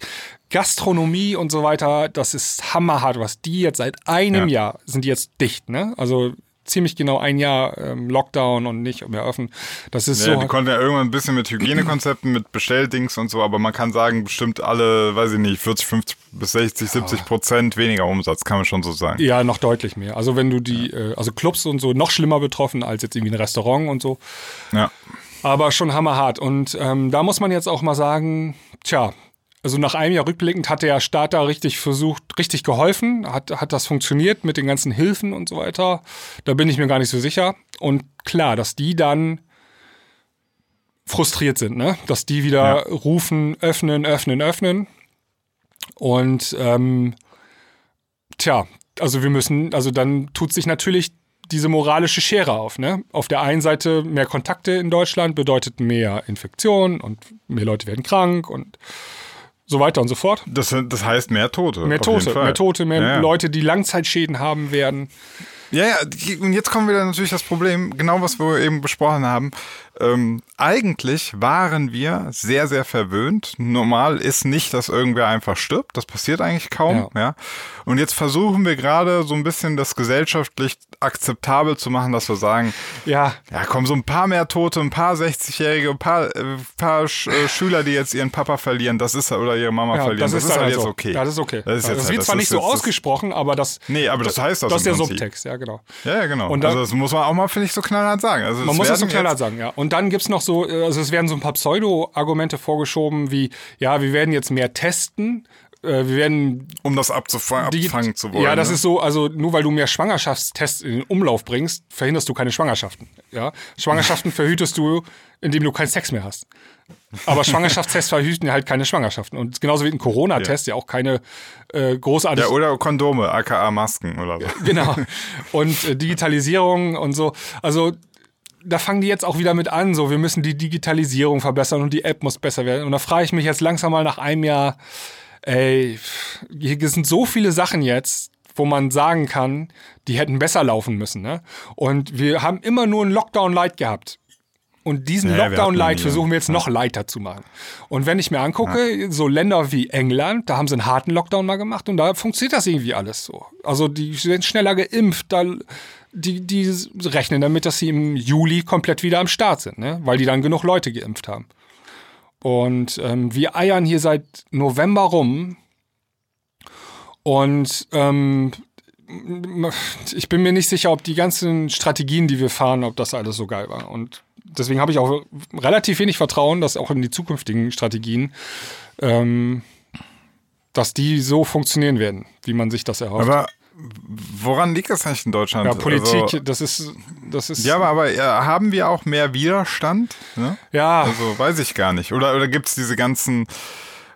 Gastronomie und so weiter, das ist hammerhart, was die jetzt seit einem Ja. Jahr sind die jetzt dicht, ne? Also ziemlich genau ein Jahr ähm, Lockdown und nicht mehr öffnen. Das ist ja, so. die konnten ja irgendwann ein bisschen mit Hygienekonzepten, mit Bestelldings und so, aber man kann sagen, bestimmt alle, weiß ich nicht, 40, 50 bis 60, 70 Prozent weniger Umsatz, kann man schon so sagen. Ja, noch deutlich mehr. Also wenn du die, äh, also Clubs und so noch schlimmer betroffen als jetzt irgendwie ein Restaurant und so. Ja. Aber schon hammerhart. Und ähm, da muss man jetzt auch mal sagen, tja, also nach einem Jahr rückblickend hat der Staat da richtig versucht, richtig geholfen, hat, hat das funktioniert mit den ganzen Hilfen und so weiter. Da bin ich mir gar nicht so sicher. Und klar, dass die dann frustriert sind, ne? Dass die wieder Ja. rufen, öffnen, öffnen, öffnen. Und ähm, tja, also wir müssen, also dann tut sich natürlich diese moralische Schere auf. Ne? Auf der einen Seite mehr Kontakte in Deutschland bedeutet mehr Infektion und mehr Leute werden krank und so weiter und so fort. Das, das heißt mehr Tote. Mehr Tote, mehr Tote, mehr ja. Leute, die Langzeitschäden haben werden. Ja, ja, und jetzt kommen wieder natürlich das Problem, genau was wir eben besprochen haben. Ähm, eigentlich waren wir sehr, sehr verwöhnt. Normal ist nicht, dass irgendwer einfach stirbt. Das passiert eigentlich kaum. Ja. ja. Und jetzt versuchen wir gerade so ein bisschen das gesellschaftlich akzeptabel zu machen, dass wir sagen, ja, ja, komm, so ein paar mehr Tote, ein paar 60-Jährige, ein paar, äh, paar Sch äh, Schüler, die jetzt ihren Papa verlieren, das ist oder ihre Mama ja, verlieren, das, das ist, ist halt jetzt okay. Ja, das ist okay. Das, ist jetzt das wird halt, zwar nicht so ausgesprochen, aber das. Nee, aber das heißt das. Das ist der. Subtext, ja, genau. Ja, ja genau. Und dann, also das muss man auch mal, finde ich, so knallhart sagen. Also man muss das so knallhart sagen, ja. Und dann gibt es noch so, äh, also es werden so ein paar Pseudo-Argumente vorgeschoben, wie, ja, wir werden jetzt mehr testen äh, wir werden. Um das abzufangen zu wollen. Ja, das ne? ist so, also nur weil du mehr Schwangerschaftstests in den Umlauf bringst, verhinderst du keine Schwangerschaften. Ja? Schwangerschaften verhütest du, indem du keinen Sex mehr hast. Aber Schwangerschaftstests verhüten halt keine Schwangerschaften. Und genauso wie ein Corona-Test ja. ja. auch keine äh, großartige. Ja, oder Kondome, aka Masken oder so. Genau. Und äh, Digitalisierung und so. Also da fangen die jetzt auch wieder mit an, so wir müssen die Digitalisierung verbessern und die App muss besser werden. Und da frage ich mich jetzt langsam mal nach einem Jahr, ey, hier sind so viele Sachen jetzt, wo man sagen kann, die hätten besser laufen müssen. Ne? Und wir haben immer nur einen Lockdown-Light gehabt. Und diesen ja, Lockdown-Light versuchen wir jetzt noch lighter zu machen. Und wenn ich mir angucke, ja. so Länder wie England, da haben sie einen harten Lockdown mal gemacht und da funktioniert das irgendwie alles so. Also die sind schneller geimpft, da, die, die rechnen damit, dass sie im Juli komplett wieder am Start sind, ne? weil die dann genug Leute geimpft haben. Und ähm, wir eiern hier seit November rum. Und ähm, ich bin mir nicht sicher, ob die ganzen Strategien, die wir fahren, ob das alles so geil war. Und deswegen habe ich auch relativ wenig Vertrauen, dass auch in die zukünftigen Strategien, ähm, dass die so funktionieren werden, wie man sich das erhofft. Aber Woran liegt das eigentlich in Deutschland? Ja, Politik, also, das ist, das ist. Ja, aber, aber ja, haben wir auch mehr Widerstand? Ne? Ja. Also weiß ich gar nicht. Oder, oder gibt es diese ganzen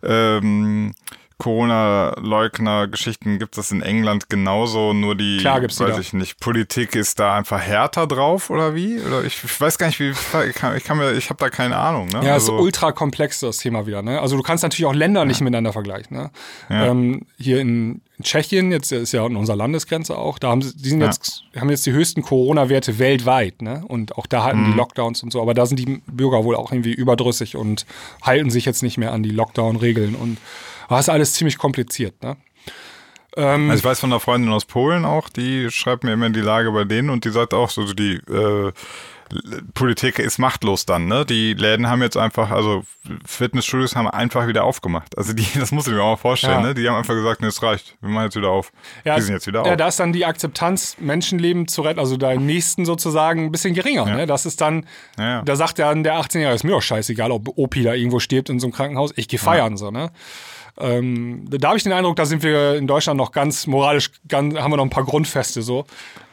ähm, Corona-Leugner-Geschichten gibt es in England genauso, nur die, Klar gibt's weiß ich nicht, Politik ist da einfach härter drauf oder wie? Oder ich, ich weiß gar nicht, wie, ich kann, ich kann mir, ich habe da keine Ahnung. Ne? Ja, also, ist ultra komplex das Thema wieder. Ne? Also du kannst natürlich auch Länder ja. nicht miteinander vergleichen. Ne? Ja. Ähm, hier in, in, Tschechien, jetzt ist ja an unserer Landesgrenze auch, da haben sie, die sind ja. jetzt, haben jetzt die höchsten Corona-Werte weltweit, ne? Und auch da halten mhm. die Lockdowns und so, aber da sind die Bürger wohl auch irgendwie überdrüssig und halten sich jetzt nicht mehr an die Lockdown-Regeln und aber ist alles ziemlich kompliziert, ne? Ähm, also ich weiß von einer Freundin aus Polen auch, die schreibt mir immer die Lage bei denen und die sagt auch so, die äh, Politik ist machtlos dann, ne? Die Läden haben jetzt einfach, also Fitnessstudios haben einfach wieder aufgemacht. Also die, das muss ich mir auch mal vorstellen, ja. ne? Die haben einfach gesagt, ne, es reicht, wir machen jetzt wieder auf. Ja, die sind jetzt wieder auf. Ja, da ist dann die Akzeptanz, Menschenleben zu retten, also deinen Nächsten sozusagen ein bisschen geringer, ja. ne? Das ist dann, ja, da sagt ja der 18-Jährige, ist mir doch scheißegal, ob Opi da irgendwo stirbt in so einem Krankenhaus, ich gehe feiern, so, ne? Ähm, da habe ich den Eindruck, da sind wir in Deutschland noch ganz moralisch, ganz, haben wir noch ein paar Grundfeste so.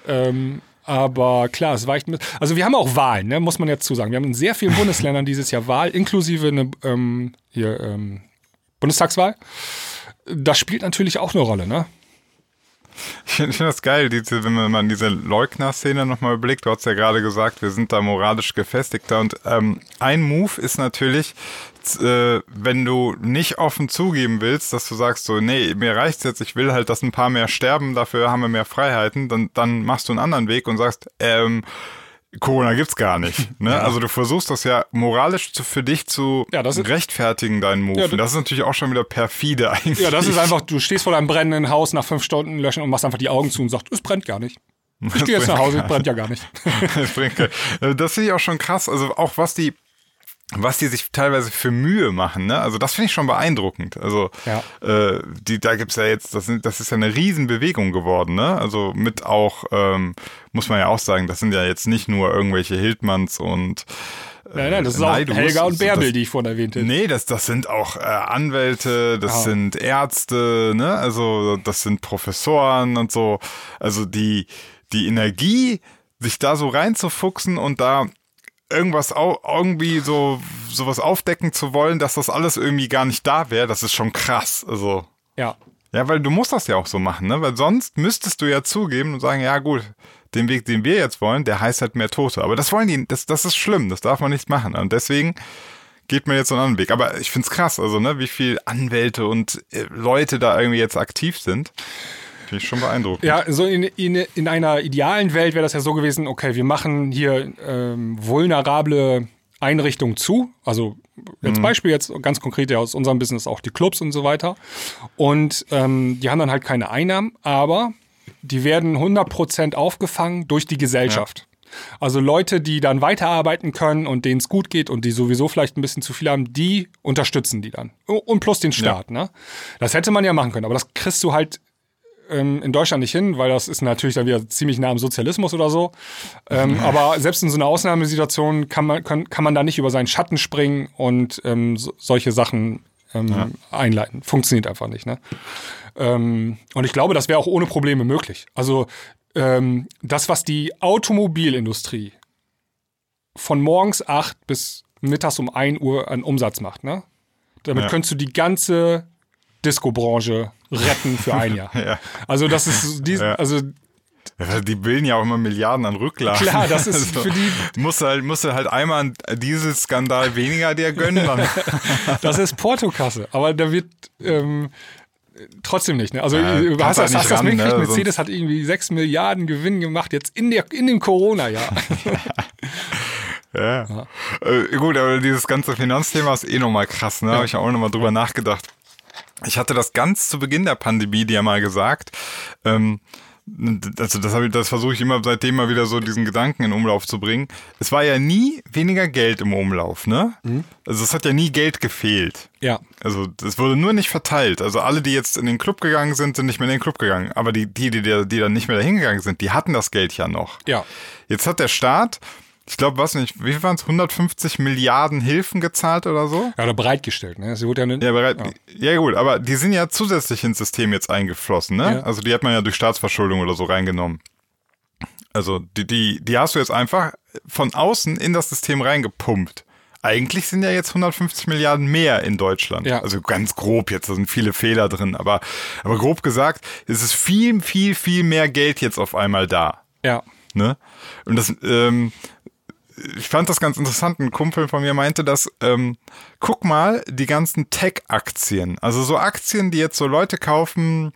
Ähm, aber klar, es weicht mit. Also wir haben auch Wahlen, ne, muss man jetzt zusagen. Wir haben in sehr vielen Bundesländern dieses Jahr Wahl, inklusive eine ähm, hier, ähm, Bundestagswahl. Das spielt natürlich auch eine Rolle, ne? Ich finde find das geil, diese, wenn man diese Leugner-Szene nochmal blickt. Du hast ja gerade gesagt, wir sind da moralisch gefestigter. Und ähm, ein Move ist natürlich, äh, wenn du nicht offen zugeben willst, dass du sagst so, nee, mir reicht's jetzt, ich will halt, dass ein paar mehr sterben, dafür haben wir mehr Freiheiten, dann, dann machst du einen anderen Weg und sagst, ähm, Corona gibt's gar nicht. Ne? Ja. Also du versuchst das ja moralisch zu, für dich zu ja, rechtfertigen, deinen Move. Ja, das ist natürlich auch schon wieder perfide eigentlich. Ja, das ist einfach, du stehst vor deinem brennenden Haus nach fünf Stunden löschen und machst einfach die Augen zu und sagst, es brennt gar nicht. Ich gehe jetzt nach Hause, es brennt ja gar nicht. das finde ich auch schon krass. Also auch was die was die sich teilweise für Mühe machen, ne? Also das finde ich schon beeindruckend. Also ja. äh, die, da gibt's ja jetzt, das, sind, das ist ja eine Riesenbewegung geworden, ne? Also mit auch, ähm, muss man ja auch sagen, das sind ja jetzt nicht nur irgendwelche Hildmanns und äh, Nein, nein, das ist auch Helga und Bärbel, das, die ich vorhin erwähnte. Nee, das, das sind auch äh, Anwälte, das ah. sind Ärzte, ne? Also das sind Professoren und so. Also die, die Energie, sich da so reinzufuchsen und da irgendwas au irgendwie so sowas aufdecken zu wollen, dass das alles irgendwie gar nicht da wäre, das ist schon krass. Also ja. Ja, weil du musst das ja auch so machen, ne? Weil sonst müsstest du ja zugeben und sagen, ja gut, den Weg, den wir jetzt wollen, der heißt halt mehr Tote. Aber das wollen die, das, das ist schlimm, das darf man nicht machen. Und deswegen geht man jetzt so einen anderen Weg. Aber ich find's krass, also ne, wie viel Anwälte und äh, Leute da irgendwie jetzt aktiv sind. Finde ich schon beeindruckend. Ja, so in, in, in einer idealen Welt wäre das ja so gewesen, okay, wir machen hier ähm, vulnerable Einrichtungen zu. Also als Mhm. Beispiel jetzt ganz konkret ja aus unserem Business auch die Clubs und so weiter. Und ähm, die haben dann halt keine Einnahmen, aber die werden 100% aufgefangen durch die Gesellschaft. Also Leute, die dann weiterarbeiten können und denen es gut geht und die sowieso vielleicht ein bisschen zu viel haben, die unterstützen die dann. Und plus den Staat. Ne? Das hätte man ja machen können, aber das kriegst du halt ähm, in Deutschland nicht hin, weil das ist natürlich dann wieder ziemlich nah am Sozialismus oder so. Ähm, aber selbst in so einer Ausnahmesituation kann man, kann, kann man da nicht über seinen Schatten springen und ähm, so, solche Sachen ähm, einleiten. Funktioniert einfach nicht. Ne? Ähm, und ich glaube, das wäre auch ohne Probleme möglich. Also ähm, das, was die Automobilindustrie von morgens 8 bis mittags um 1 Uhr an Umsatz macht, ne? Damit Ja. könntest du die ganze Disco-Branche retten für ein Jahr. Ja. Also das ist die, Ja. also Ja, Die bilden ja auch immer Milliarden an Rücklagen. klar, das ist für die, Musst du halt, musst du halt einmal einen Dieselskandal weniger dir gönnen, dann das ist Portokasse. Aber da wird ähm, trotzdem nicht. Ne? Also Ja, du kannst hast, halt das, nicht hast das mitgekriegt, ne? Mercedes hat irgendwie 6 Milliarden Gewinn gemacht jetzt in, der, in dem Corona-Jahr. Ja. Äh, gut, aber dieses ganze Finanzthema ist eh nochmal krass, ne? Habe ich auch nochmal drüber nachgedacht. Ich hatte das ganz zu Beginn der Pandemie dir mal gesagt. Ähm, also das, habe ich- das versuche ich immer seitdem mal wieder so diesen Gedanken in Umlauf zu bringen. Es war ja nie weniger Geld im Umlauf, ne? Also es hat ja nie Geld gefehlt. ja. Also das wurde nur nicht verteilt. Also alle, die jetzt in den Club gegangen sind, sind nicht mehr in den Club gegangen. Aber die, die, die, die dann nicht mehr dahin gegangen sind, die hatten das Geld ja noch. Ja. Jetzt hat der Staat, ich glaube, was nicht, wie viel waren es, 150 Milliarden Hilfen gezahlt oder so? Ja, oder bereitgestellt. Ne? Sie wurde ja, nicht, Ja, bereit, ja. gut, aber die sind ja zusätzlich ins System jetzt eingeflossen, ne? Ja. Also die hat man ja durch Staatsverschuldung oder so reingenommen. Also die, die, die hast du jetzt einfach von außen in das System reingepumpt. Eigentlich sind ja jetzt 150 Milliarden mehr in Deutschland. Ja. Also ganz grob jetzt, da sind viele Fehler drin, aber, aber grob gesagt, es ist viel, viel, viel mehr Geld jetzt auf einmal da. ja. Ne? Und das, ähm, ich fand das ganz interessant. Ein Kumpel von mir meinte, dass, ähm, guck mal, die ganzen Tech-Aktien, also so Aktien, die jetzt so Leute kaufen,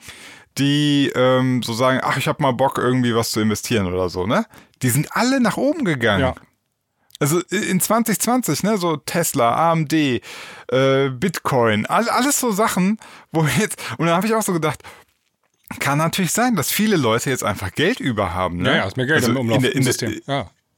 die ähm, so sagen, ach, ich habe mal Bock, irgendwie was zu investieren oder so, ne? Die sind alle nach oben gegangen. Ja. Also in 2020, ne, so Tesla, AMD, äh, Bitcoin, all, alles so Sachen, wo jetzt, und dann habe ich auch so gedacht, kann natürlich sein, dass viele Leute jetzt einfach Geld über haben. Ne? Ja, ja, ist mehr Geld Also im Umlauf in der- in der- System.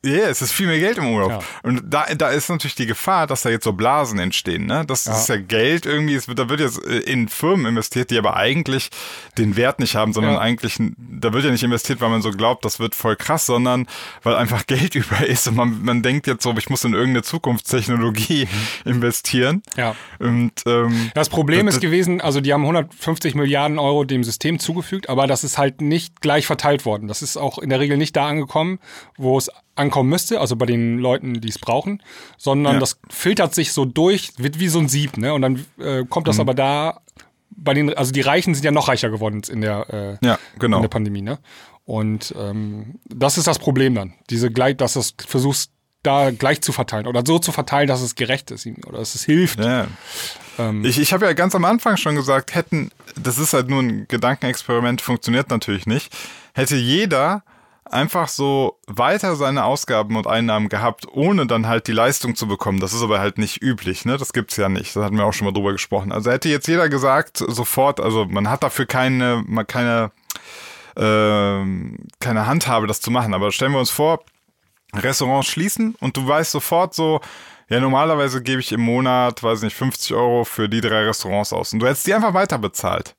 Ja. Ja, es ist viel mehr Geld im Umlauf. Ja. Und da, da ist natürlich die Gefahr, dass da jetzt so Blasen entstehen. Ne? Das ist ja Geld irgendwie, es wird, da wird jetzt äh, in Firmen investiert, die aber eigentlich den Wert nicht haben, sondern Ja. eigentlich, da wird ja nicht investiert, weil man so glaubt, das wird voll krass, sondern weil einfach Geld über ist und man, man denkt jetzt so, ich muss in irgendeine Zukunftstechnologie investieren. Ja. Und ähm, Das Problem Das- ist gewesen, also die haben 150 Milliarden Euro dem System zugefügt, aber das ist halt nicht gleich verteilt worden. Das ist auch in der Regel nicht da angekommen, wo es ankommen müsste, also bei den Leuten, die es brauchen, sondern Ja. das filtert sich so durch, wird wie so ein Sieb, ne? Und dann äh, kommt Mhm. das aber da bei den, also die Reichen sind ja noch reicher geworden in der, äh, ja, genau. in der Pandemie, ne? Und ähm, das ist das Problem dann. Diese gleich, dass du es versuchst, da gleich zu verteilen oder so zu verteilen, dass es gerecht ist oder dass es hilft. Ja. Ähm, Ich, ich habe ja ganz am Anfang schon gesagt, hätten, das ist halt nur ein Gedankenexperiment, funktioniert natürlich nicht, hätte jeder einfach so weiter seine Ausgaben und Einnahmen gehabt, ohne dann halt die Leistung zu bekommen. Das ist aber halt nicht üblich, ne? Das gibt's ja nicht. Da hatten wir auch schon mal drüber gesprochen. Also hätte jetzt jeder gesagt, sofort, also man hat dafür keine, keine, ähm, keine Handhabe, das zu machen. Aber stellen wir uns vor, Restaurants schließen und du weißt sofort so, ja, normalerweise gebe ich im Monat, weiß nicht, 50 Euro für die drei Restaurants aus. Und du hättest die einfach weiter bezahlt.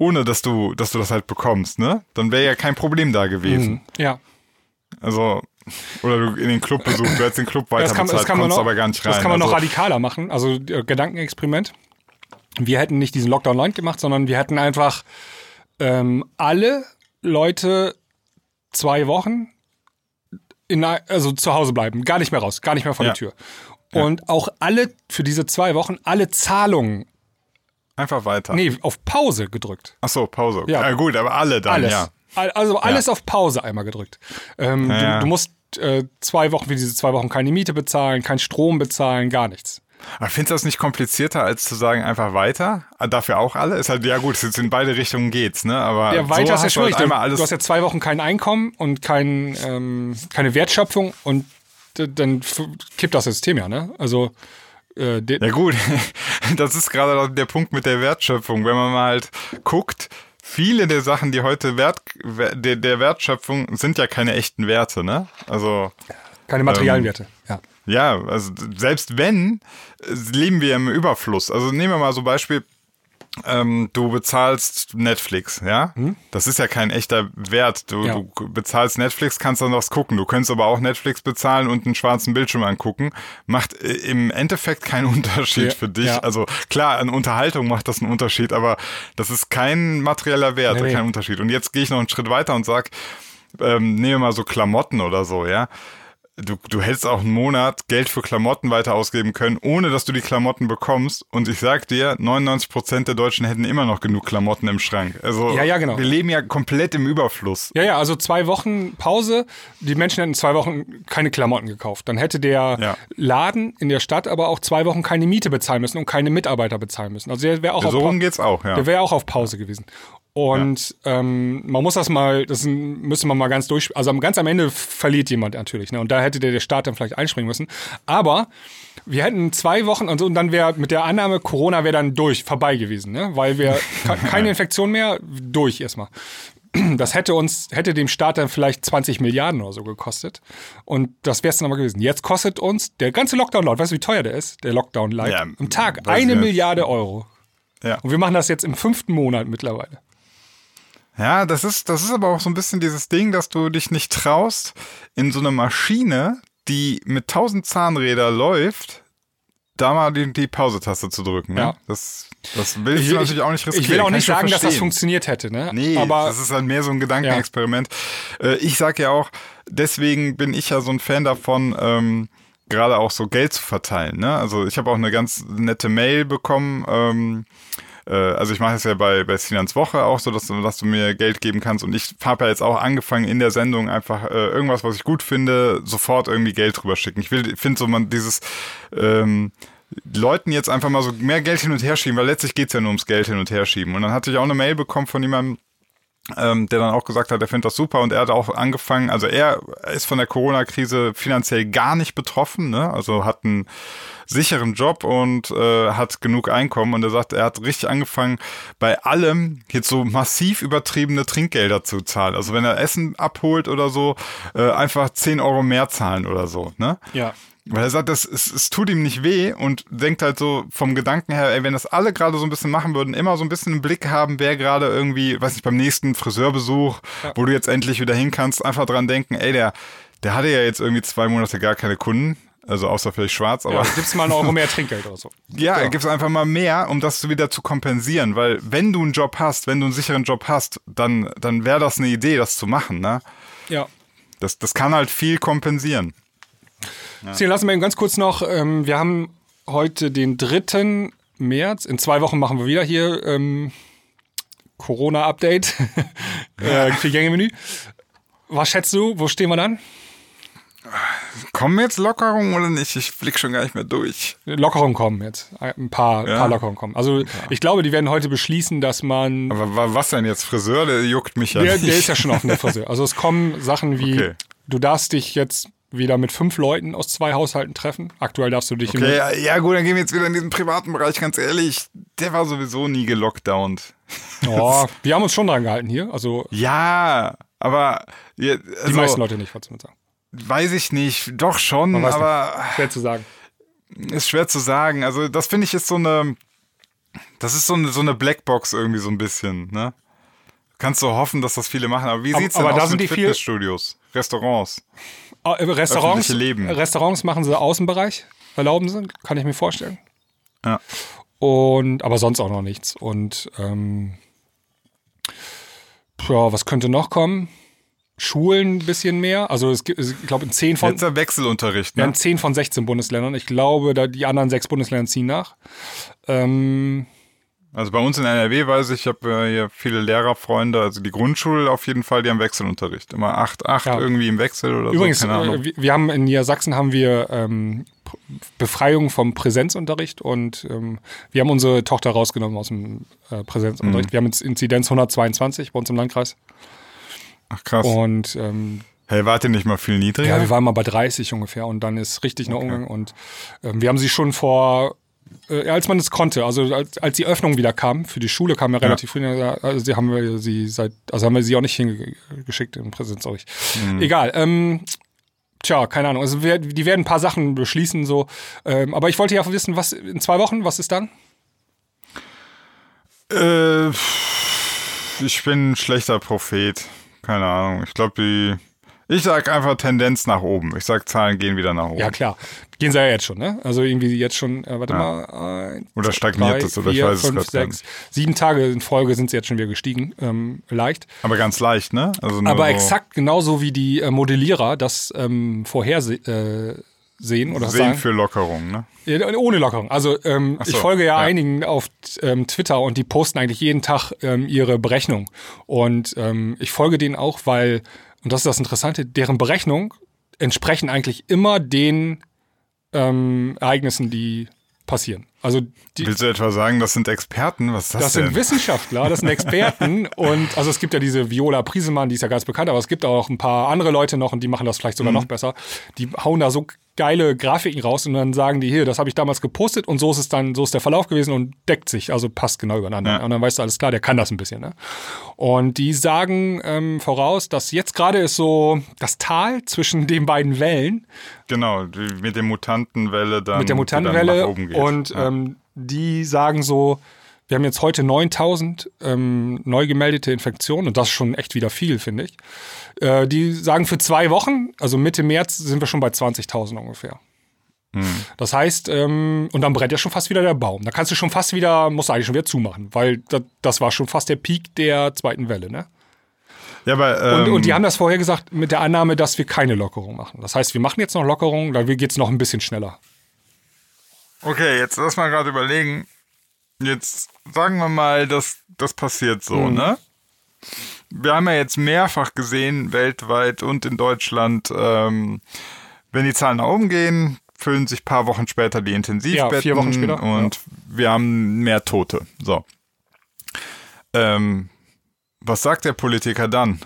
Ohne dass du, dass du das halt bekommst, ne? Dann wäre ja kein Problem da gewesen. ja. Also, oder du in den Club besuchst, du hättest den Club weiter Das kann, bezahlt, das kann man noch, aber gar nicht rein. Das kann man noch also, radikaler machen. Also äh, Gedankenexperiment. Wir hätten nicht diesen Lockdown Light gemacht, sondern wir hätten einfach ähm, alle Leute zwei Wochen in, also zu Hause bleiben, gar nicht mehr raus, gar nicht mehr vor Ja. der Tür. Und auch alle für diese zwei Wochen alle Zahlungen, Einfach weiter. nee, auf Pause gedrückt. Ach so, Pause. Ja. Ja. gut, aber alle dann, Alles. ja. Al- Also alles auf Pause einmal gedrückt. Ähm, Ja, du, ja. du musst äh, zwei Wochen für diese zwei Wochen keine Miete bezahlen, kein Strom bezahlen, gar nichts. Aber findest du das nicht komplizierter, als zu sagen, einfach weiter? Ah, Dafür auch alle? Ist halt, ja gut, ist in beide Richtungen geht's, ne? Aber Ja, weiter so ist ja du halt schwierig. Du, alles du hast ja zwei Wochen kein Einkommen und kein, ähm, keine Wertschöpfung und dann kippt das System ja, ne? Also äh, ja gut, das ist gerade der Punkt mit der Wertschöpfung. Wenn man mal halt guckt, viele der Sachen, die heute Wert, der, der Wertschöpfung sind ja keine echten Werte, ne? Also keine materialen ähm, Werte, ja. Ja, also selbst wenn, leben wir im Überfluss. Also nehmen wir mal so Beispiel, ähm, du bezahlst Netflix, ja? Hm? Das ist ja kein echter Wert. Du, ja. du, bezahlst Netflix, kannst dann was gucken. Du könntest aber auch Netflix bezahlen und einen schwarzen Bildschirm angucken. Macht äh, im Endeffekt keinen Unterschied ja. für dich. Ja. Also klar, an Unterhaltung macht das einen Unterschied, aber das ist kein materieller Wert, nee, kein Unterschied. Und jetzt gehe ich noch einen Schritt weiter und sag, ähm, nehmen wir mal so Klamotten oder so, ja du, du hättest auch einen Monat Geld für Klamotten weiter ausgeben können, ohne dass du die Klamotten bekommst. Und ich sag dir, 99 Prozent der Deutschen hätten immer noch genug Klamotten im Schrank. Also ja, ja, genau. wir leben ja komplett im Überfluss. Ja, ja, also zwei Wochen Pause. Die Menschen hätten zwei Wochen keine Klamotten gekauft. Dann hätte der ja. Laden in der Stadt aber auch zwei Wochen keine Miete bezahlen müssen und keine Mitarbeiter bezahlen müssen. Also der wäre auch, so geht's auch, ja. Der wäre auch auf Pause gewesen. Und ja. ähm, man muss das mal, das müssen wir mal ganz durch, also ganz am Ende verliert jemand natürlich, ne? Und da hätte der, der Staat dann vielleicht einspringen müssen. Aber wir hätten zwei Wochen und, so, und dann wäre mit der Annahme, Corona wäre dann durch, vorbei gewesen, ne? Weil wir keine Infektion mehr, durch erstmal. Das hätte uns, hätte dem Staat dann vielleicht 20 Milliarden oder so gekostet. Und das wäre es dann aber gewesen. Jetzt kostet uns der ganze Lockdown laut, weißt du, wie teuer der ist? Der Lockdown light. Ja, Am Tag eine Milliarde Euro. Ja. Und wir machen das jetzt im fünften Monat mittlerweile. Ja, das ist, das ist aber auch so ein bisschen dieses Ding, dass du dich nicht traust, in so eine Maschine, die mit tausend Zahnräder läuft, da mal die, die Pause-Taste zu drücken. Ne? Ja. Das, das will ich, ich natürlich auch nicht riskieren. Ich will auch nicht sagen, dass das funktioniert hätte. Ne? Nee, aber das ist halt mehr so ein Gedankenexperiment. Ja. Äh, ich sag ja auch, deswegen bin ich ja so ein Fan davon, ähm, gerade auch so Geld zu verteilen. Ne? Also ich habe auch eine ganz nette Mail bekommen. Ähm, äh, also ich mache es ja bei, bei Sinans Woche auch so, dass du, dass du mir Geld geben kannst und ich habe ja jetzt auch angefangen in der Sendung einfach äh, irgendwas, was ich gut finde, sofort irgendwie Geld drüber schicken. Ich will, finde so man dieses ähm, Leuten jetzt einfach mal so mehr Geld hin und her schieben, weil letztlich geht's ja nur ums Geld hin und her schieben. Und dann hatte ich auch eine Mail bekommen von jemandem, ähm, der dann auch gesagt hat, er findet das super und er hat auch angefangen, also er ist von der Corona-Krise finanziell gar nicht betroffen, ne? also hat einen sicheren Job und äh, hat genug Einkommen und er sagt, er hat richtig angefangen, bei allem jetzt so massiv übertriebene Trinkgelder zu zahlen. Also wenn er Essen abholt oder so, äh, einfach 10 Euro mehr zahlen oder so. Ne? Ja. Weil er sagt, das, es, es tut ihm nicht weh und denkt halt so vom Gedanken her, ey, wenn das alle gerade so ein bisschen machen würden, immer so ein bisschen im Blick haben, wer gerade irgendwie, weiß nicht, beim nächsten Friseurbesuch, ja. wo du jetzt endlich wieder hin kannst, einfach dran denken, ey, der, der hatte ja jetzt irgendwie zwei Monate gar keine Kunden. Also außer vielleicht schwarz, aber. Ja, gibt's mal einen Euro mehr Trinkgeld oder so. Ja, ja. gibt's einfach mal mehr, um das wieder zu kompensieren. Weil wenn du einen Job hast, wenn du einen sicheren Job hast, dann, dann wäre das eine Idee, das zu machen, ne? Ja. Das, das kann halt viel kompensieren. Ja. Lassen wir eben ganz kurz noch, ähm, wir haben heute den 3. März. In zwei Wochen machen wir wieder hier ähm, Corona-Update äh, für Gängemenü. Was schätzt du, wo stehen wir dann? Kommen jetzt Lockerungen oder nicht? Ich blick schon gar nicht mehr durch. Lockerungen kommen jetzt. Ein paar, ja. paar Lockerungen kommen. Also ich glaube, die werden heute beschließen, dass man. Aber was denn jetzt? Friseur? Der juckt mich ja der, nicht. Der ist ja schon offen, der Friseur. Also es kommen Sachen wie, okay. du darfst dich jetzt wieder mit fünf Leuten aus zwei Haushalten treffen. Aktuell darfst du dich okay, ja, ja, gut, dann gehen wir jetzt wieder in diesen privaten Bereich. Ganz ehrlich, der war sowieso nie gelockdownt. Oh, wir haben uns schon dran gehalten hier. Also ja, aber ja, also, die meisten Leute nicht, wolltest du sagen. Weiß ich nicht, doch schon, aber nicht. schwer zu sagen. Ist schwer zu sagen. Also das finde ich ist so eine, das ist so eine, so eine Blackbox irgendwie so ein bisschen. Ne? Kannst du hoffen, dass das viele machen. Aber wie sieht es denn aber aus mit Fitnessstudios, Restaurants? Oh, Restaurants, Leben. Restaurants machen sie Außenbereich, erlauben sie, kann ich mir vorstellen. Ja. Und aber sonst auch noch nichts. Und ähm, ja, was könnte noch kommen? Schulen ein bisschen mehr. Also es gibt, ich glaube, in 10 von. Jetzt der Wechselunterricht, ne? Ja, in 10 von 16 Bundesländern. Ich glaube, da die anderen sechs Bundesländer ziehen nach. Ähm, also bei uns in NRW weiß ich, ich habe äh, hier viele Lehrerfreunde, also die Grundschule auf jeden Fall, die haben Wechselunterricht. Immer 8, 8 ja. irgendwie im Wechsel oder Übrigens, so. Übrigens, äh, wir haben in Niedersachsen haben wir ähm, Befreiung vom Präsenzunterricht und ähm, wir haben unsere Tochter rausgenommen aus dem äh, Präsenzunterricht. Mhm. Wir haben jetzt Inzidenz 122 bei uns im Landkreis. Ach krass. Und ähm, Hey, wart ihr nicht mal viel niedriger? Ja, wir waren mal bei 30 ungefähr und dann ist richtig okay. noch umgegangen. Und ähm, wir haben sie schon vor, äh, als man es konnte, also als, als die Öffnung wieder kam, für die Schule kam ja relativ früh, also sie haben wir sie seit, also haben wir sie auch nicht hingeschickt im Präsenz, Mhm. Egal. Ähm, Tja, keine Ahnung. Also wir, die werden ein paar Sachen beschließen, so. Ähm, aber ich wollte ja wissen, was in zwei Wochen, was ist dann? Äh, ich bin ein schlechter Prophet. Keine Ahnung. Ich glaube, die ich sag einfach Tendenz nach oben. Ich sag, Zahlen gehen wieder nach oben. Ja, klar. Gehen sie ja jetzt schon, ne? Also irgendwie jetzt schon, äh, warte ja. mal. Eins, oder stagniert es, oder vier, ich weiß fünf, es sechs, Sieben Tage in Folge sind sie jetzt schon wieder gestiegen. Ähm, leicht. Aber ganz leicht, ne? Also Aber so exakt genauso wie die äh, Modellierer das ähm, vorhersehen äh, sehen oder sehen sagen. für Lockerung, ne? Ohne Lockerung. Also ähm, so, ich folge ja, ja. einigen auf ähm, Twitter und die posten eigentlich jeden Tag ähm, ihre Berechnung. Und ähm, ich folge denen auch, weil und das ist das Interessante, deren Berechnungen entsprechen eigentlich immer den ähm, Ereignissen, die passieren. Also die, Willst du etwa sagen, das sind Experten? Was ist das, das denn? sind Wissenschaftler, das sind Experten und also es gibt ja diese Viola Priesemann, die ist ja ganz bekannt, aber es gibt auch ein paar andere Leute noch und die machen das vielleicht sogar mhm. noch besser. Die hauen da so geile Grafiken raus und dann sagen die hier, das habe ich damals gepostet und so ist es dann, so ist der Verlauf gewesen und deckt sich, also passt genau übereinander. Ja. Und dann weißt du alles klar, der kann das ein bisschen. Ne? Und die sagen ähm, voraus, dass jetzt gerade ist so das Tal zwischen den beiden Wellen. Genau, mit der Mutantenwelle dann. Mit der Mutantenwelle und ja. ähm, die sagen so, wir haben jetzt heute 9000 ähm, neu gemeldete Infektionen und das ist schon echt wieder viel, finde ich. Äh, die sagen für zwei Wochen, also Mitte März, sind wir schon bei 20.000 ungefähr. Hm. Das heißt, ähm, und dann brennt ja schon fast wieder der Baum. Da kannst du schon fast wieder, musst du eigentlich schon wieder zumachen, weil das, das war schon fast der Peak der zweiten Welle, ne? Ja, aber, ähm, und, und die haben das vorher gesagt mit der Annahme, dass wir keine Lockerung machen. Das heißt, wir machen jetzt noch Lockerung, da geht es noch ein bisschen schneller. Okay, jetzt lass mal gerade überlegen. Jetzt sagen wir mal, dass das passiert so, mhm. ne? Wir haben ja jetzt mehrfach gesehen, weltweit und in Deutschland, ähm, wenn die Zahlen nach oben gehen, füllen sich paar Wochen später die Intensivbetten ja, vier Wochen später. und ja. wir haben mehr Tote. So. Ähm, was sagt der Politiker dann?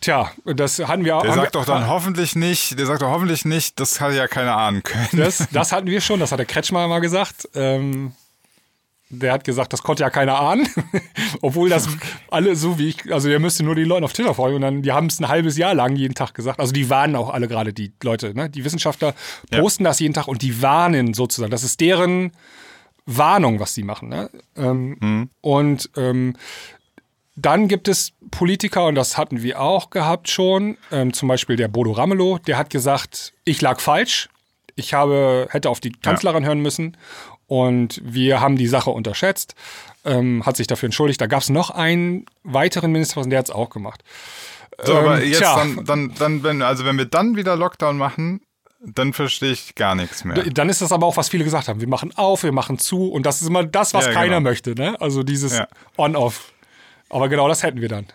Tja, das hatten wir auch. Der sagt doch dann hoffentlich nicht, der sagt doch hoffentlich nicht, das hat ja keiner ahnen können. Das, das hatten wir schon, das hat der Kretschmer mal gesagt. Ähm, der hat gesagt, das konnte ja keiner ahnen. Obwohl das alle so wie ich, also der müsste nur die Leute auf Twitter folgen und dann, die haben es ein halbes Jahr lang jeden Tag gesagt. Also die warnen auch alle gerade, die Leute, ne? Die Wissenschaftler posten ja. das jeden Tag und die warnen sozusagen. Das ist deren Warnung, was sie machen. Ne? Ähm, mhm. Und ähm, dann gibt es Politiker, und das hatten wir auch gehabt schon, ähm, zum Beispiel der Bodo Ramelow, der hat gesagt, ich lag falsch. Ich habe, hätte auf die Kanzlerin ja. hören müssen und wir haben die Sache unterschätzt, ähm, hat sich dafür entschuldigt. Da gab es noch einen weiteren Ministerpräsidenten, der hat es auch gemacht. So, ähm, aber jetzt dann, dann, dann, wenn, also wenn wir dann wieder Lockdown machen, dann verstehe ich gar nichts mehr. Dann ist das aber auch, was viele gesagt haben. Wir machen auf, wir machen zu und das ist immer das, was ja, keiner genau. möchte. Ne? Also dieses ja. On-Off. Aber genau das hätten wir dann.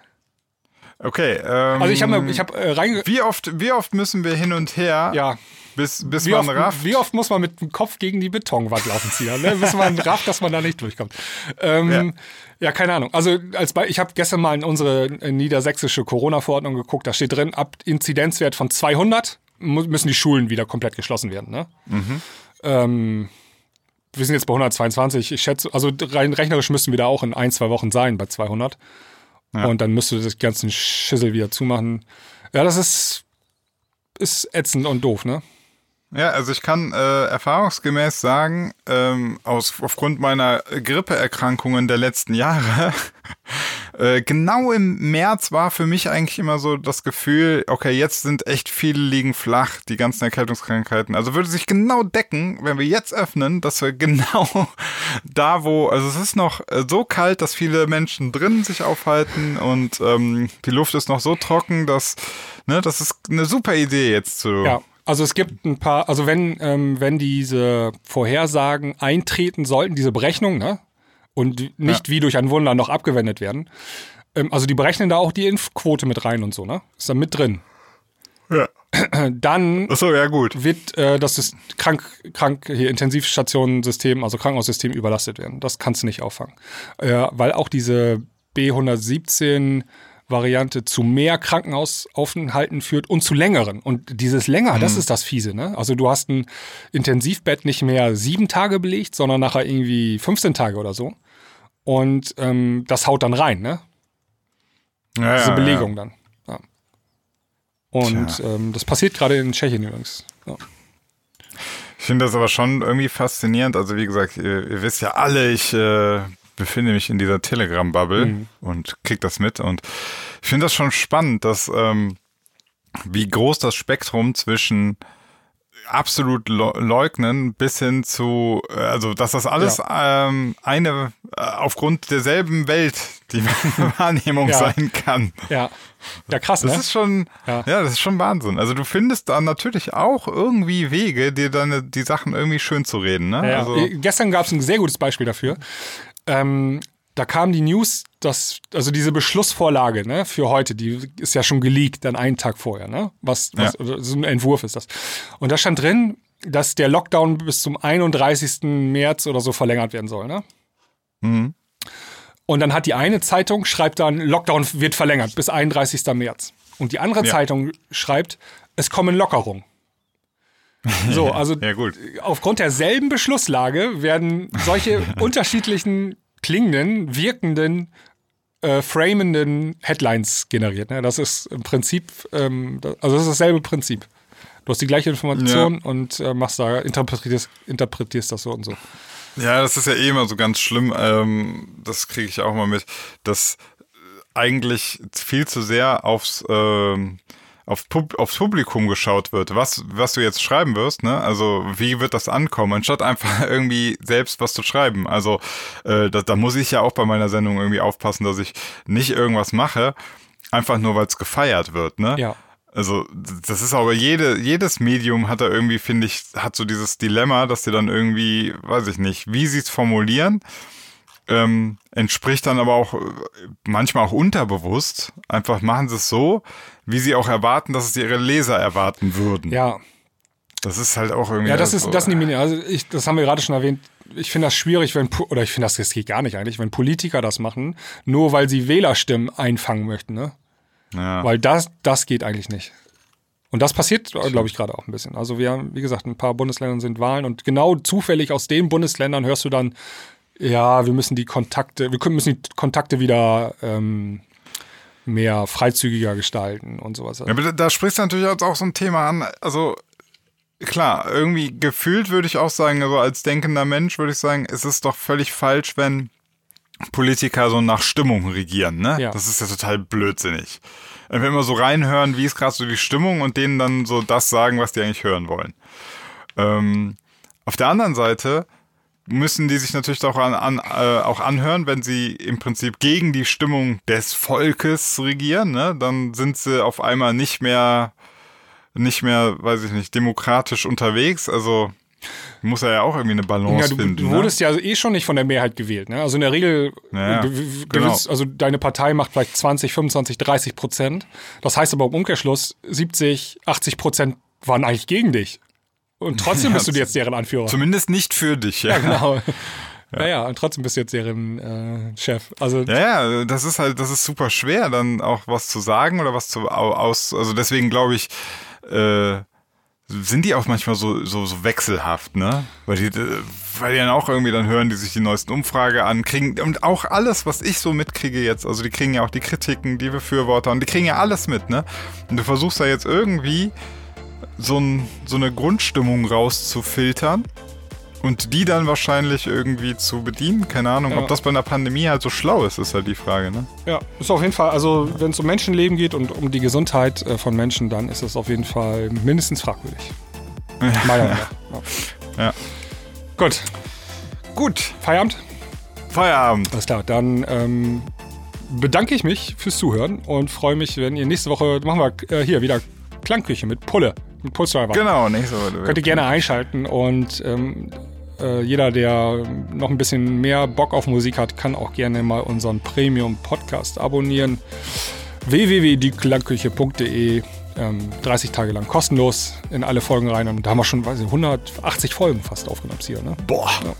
Okay. Ähm, also ich habe ich hab, äh, reinge... Wie oft, wie oft müssen wir hin und her? Ja. Bis, bis wie man oft, rafft. Wie oft muss man mit dem Kopf gegen die Betonwand laufen ziehen, ne? bis man rafft, dass man da nicht durchkommt. Ähm, ja. ja. keine Ahnung. Also als Be ich habe gestern mal in unsere niedersächsische Corona-Verordnung geguckt. Da steht drin, ab Inzidenzwert von 200 müssen die Schulen wieder komplett geschlossen werden. Ne? Mhm. Ähm, wir sind jetzt bei 122. Ich schätze, also rein rechnerisch müssen wir da auch in ein, zwei Wochen sein bei 200. Ja. Und dann müsste das ganzen Schissel wieder zumachen. Ja, das ist, ist ätzend und doof, ne? Ja, also ich kann äh, erfahrungsgemäß sagen, ähm, aus, aufgrund meiner Grippeerkrankungen der letzten Jahre, äh, genau im März war für mich eigentlich immer so das Gefühl, okay, jetzt sind echt viele liegen flach, die ganzen Erkältungskrankheiten. Also würde sich genau decken, wenn wir jetzt öffnen, dass wir genau da, wo, also es ist noch äh, so kalt, dass viele Menschen drinnen sich aufhalten und ähm, die Luft ist noch so trocken, dass, ne, das ist eine super Idee jetzt zu. Ja also es gibt ein paar, also wenn, ähm, wenn diese Vorhersagen eintreten sollten, diese Berechnungen, ne? Und nicht ja. wie durch ein Wunder noch abgewendet werden. Ähm, also die berechnen da auch die Impfquote mit rein und so, ne? Ist da mit drin. Ja. Dann Achso, ja, gut. wird äh, das krank, krank hier Intensivstationensystem, also Krankenhaussystem überlastet werden. Das kannst du nicht auffangen. Äh, weil auch diese B117 Variante zu mehr Krankenhausaufenthalten führt und zu längeren. Und dieses länger, mhm. das ist das Fiese, ne? Also du hast ein Intensivbett nicht mehr sieben Tage belegt, sondern nachher irgendwie 15 Tage oder so. Und ähm, das haut dann rein, ne? Ja, Diese Belegung ja. dann. Ja. Und ähm, das passiert gerade in Tschechien übrigens. Ja. Ich finde das aber schon irgendwie faszinierend. Also wie gesagt, ihr, ihr wisst ja alle, ich äh, befinde mich in dieser Telegram-Bubble mhm. und krieg das mit. Und ich finde das schon spannend, dass ähm, wie groß das Spektrum zwischen absolut leugnen bis hin zu, äh, also dass das alles ja. ähm, eine äh, aufgrund derselben Welt die Wahrnehmung ja. sein kann. Ja. Ja, krass, das ne? ist schon, ja. ja. das ist schon Wahnsinn. Also du findest da natürlich auch irgendwie Wege, dir deine die Sachen irgendwie schön zu reden. Ne? Ja, also, Gestern gab es ein sehr gutes Beispiel dafür. Ähm, da kam die News, dass, also diese Beschlussvorlage ne, für heute, die ist ja schon geleakt, dann einen Tag vorher, ne? Was, was ja. so ein Entwurf ist das. Und da stand drin, dass der Lockdown bis zum 31. März oder so verlängert werden soll, ne? Mhm. Und dann hat die eine Zeitung, schreibt dann, Lockdown wird verlängert bis 31. März. Und die andere ja. Zeitung schreibt, es kommen Lockerungen. So, also ja, aufgrund derselben Beschlusslage werden solche unterschiedlichen klingenden, wirkenden, äh, framenden Headlines generiert. Ne? Das ist im Prinzip, ähm, das, also das ist dasselbe Prinzip. Du hast die gleiche Information ja. und äh, machst da, interpretierst, interpretierst das so und so. Ja, das ist ja eh immer so ganz schlimm. Ähm, das kriege ich auch mal mit, dass eigentlich viel zu sehr aufs ähm, auf Pub aufs Publikum geschaut wird, was, was du jetzt schreiben wirst, ne? Also wie wird das ankommen, anstatt einfach irgendwie selbst was zu schreiben. Also äh, da, da muss ich ja auch bei meiner Sendung irgendwie aufpassen, dass ich nicht irgendwas mache, einfach nur weil es gefeiert wird, ne? Ja. Also das ist aber jede, jedes Medium hat da irgendwie, finde ich, hat so dieses Dilemma, dass sie dann irgendwie, weiß ich nicht, wie sie es formulieren ähm, entspricht dann aber auch äh, manchmal auch unterbewusst. Einfach machen sie es so, wie sie auch erwarten, dass es ihre Leser erwarten würden. Ja. Das ist halt auch irgendwie. Ja, das ist, das nehme ich, also ich, das haben wir gerade schon erwähnt. Ich finde das schwierig, wenn, oder ich finde das, das geht gar nicht eigentlich, wenn Politiker das machen, nur weil sie Wählerstimmen einfangen möchten, ne? Ja. Weil das, das geht eigentlich nicht. Und das passiert, glaube ich, gerade auch ein bisschen. Also wir haben, wie gesagt, ein paar Bundesländern sind Wahlen und genau zufällig aus den Bundesländern hörst du dann, ja, wir müssen die Kontakte, wir müssen die Kontakte wieder ähm, mehr freizügiger gestalten und sowas. Ja, aber da sprichst du natürlich auch so ein Thema an. Also klar, irgendwie gefühlt würde ich auch sagen, also als denkender Mensch würde ich sagen, es ist doch völlig falsch, wenn Politiker so nach Stimmung regieren, ne? Ja. Das ist ja total blödsinnig. Wenn wir immer so reinhören, wie ist gerade so die Stimmung und denen dann so das sagen, was die eigentlich hören wollen. Ähm, auf der anderen Seite müssen die sich natürlich auch, an, an, äh, auch anhören, wenn sie im Prinzip gegen die Stimmung des Volkes regieren, ne? dann sind sie auf einmal nicht mehr, nicht mehr, weiß ich nicht, demokratisch unterwegs. Also muss er ja auch irgendwie eine Balance ja, du, finden. Du wurdest ne? ja eh schon nicht von der Mehrheit gewählt. Ne? Also in der Regel, ja, du, genau. willst, also deine Partei macht vielleicht 20, 25, 30 Prozent. Das heißt aber im Umkehrschluss, 70, 80 Prozent waren eigentlich gegen dich. Und trotzdem bist du jetzt deren Anführer. Zumindest nicht für dich, ja. Ja, genau. Ja. Naja, und trotzdem bist du jetzt deren äh, Chef. Also ja, ja, das ist halt, das ist super schwer, dann auch was zu sagen oder was zu aus. Also deswegen glaube ich, äh, sind die auch manchmal so, so, so wechselhaft, ne? Weil die, weil die dann auch irgendwie dann hören, die sich die neuesten Umfrage ankriegen und auch alles, was ich so mitkriege jetzt, also die kriegen ja auch die Kritiken, die Befürworter und die kriegen ja alles mit, ne? Und du versuchst da jetzt irgendwie so, ein, so eine Grundstimmung rauszufiltern und die dann wahrscheinlich irgendwie zu bedienen. Keine Ahnung, ja. ob das bei einer Pandemie halt so schlau ist, ist halt die Frage. Ne? Ja, ist auf jeden Fall, also wenn es um Menschenleben geht und um die Gesundheit äh, von Menschen, dann ist das auf jeden Fall mindestens fragwürdig. Meiner Meinung nach. Ja. Gut. Gut. Feierabend? Feierabend. Alles klar, dann ähm, bedanke ich mich fürs Zuhören und freue mich, wenn ihr nächste Woche, machen wir äh, hier wieder Klangküche mit Pulle mit Pulsdriver. Genau, nächste Woche. Könnt ihr gerne einschalten und ähm, äh, jeder, der noch ein bisschen mehr Bock auf Musik hat, kann auch gerne mal unseren Premium-Podcast abonnieren. www.dieklangküche.de ähm, 30 Tage lang kostenlos in alle Folgen rein und da haben wir schon weiß ich, 180 Folgen fast aufgenommen hier. Ne? Boah. Ja.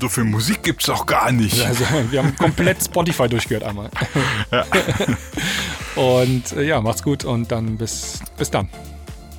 So viel Musik gibt's doch gar nicht. Also, wir haben komplett Spotify durchgehört einmal. Ja. und äh, ja, macht's gut und dann bis, bis dann.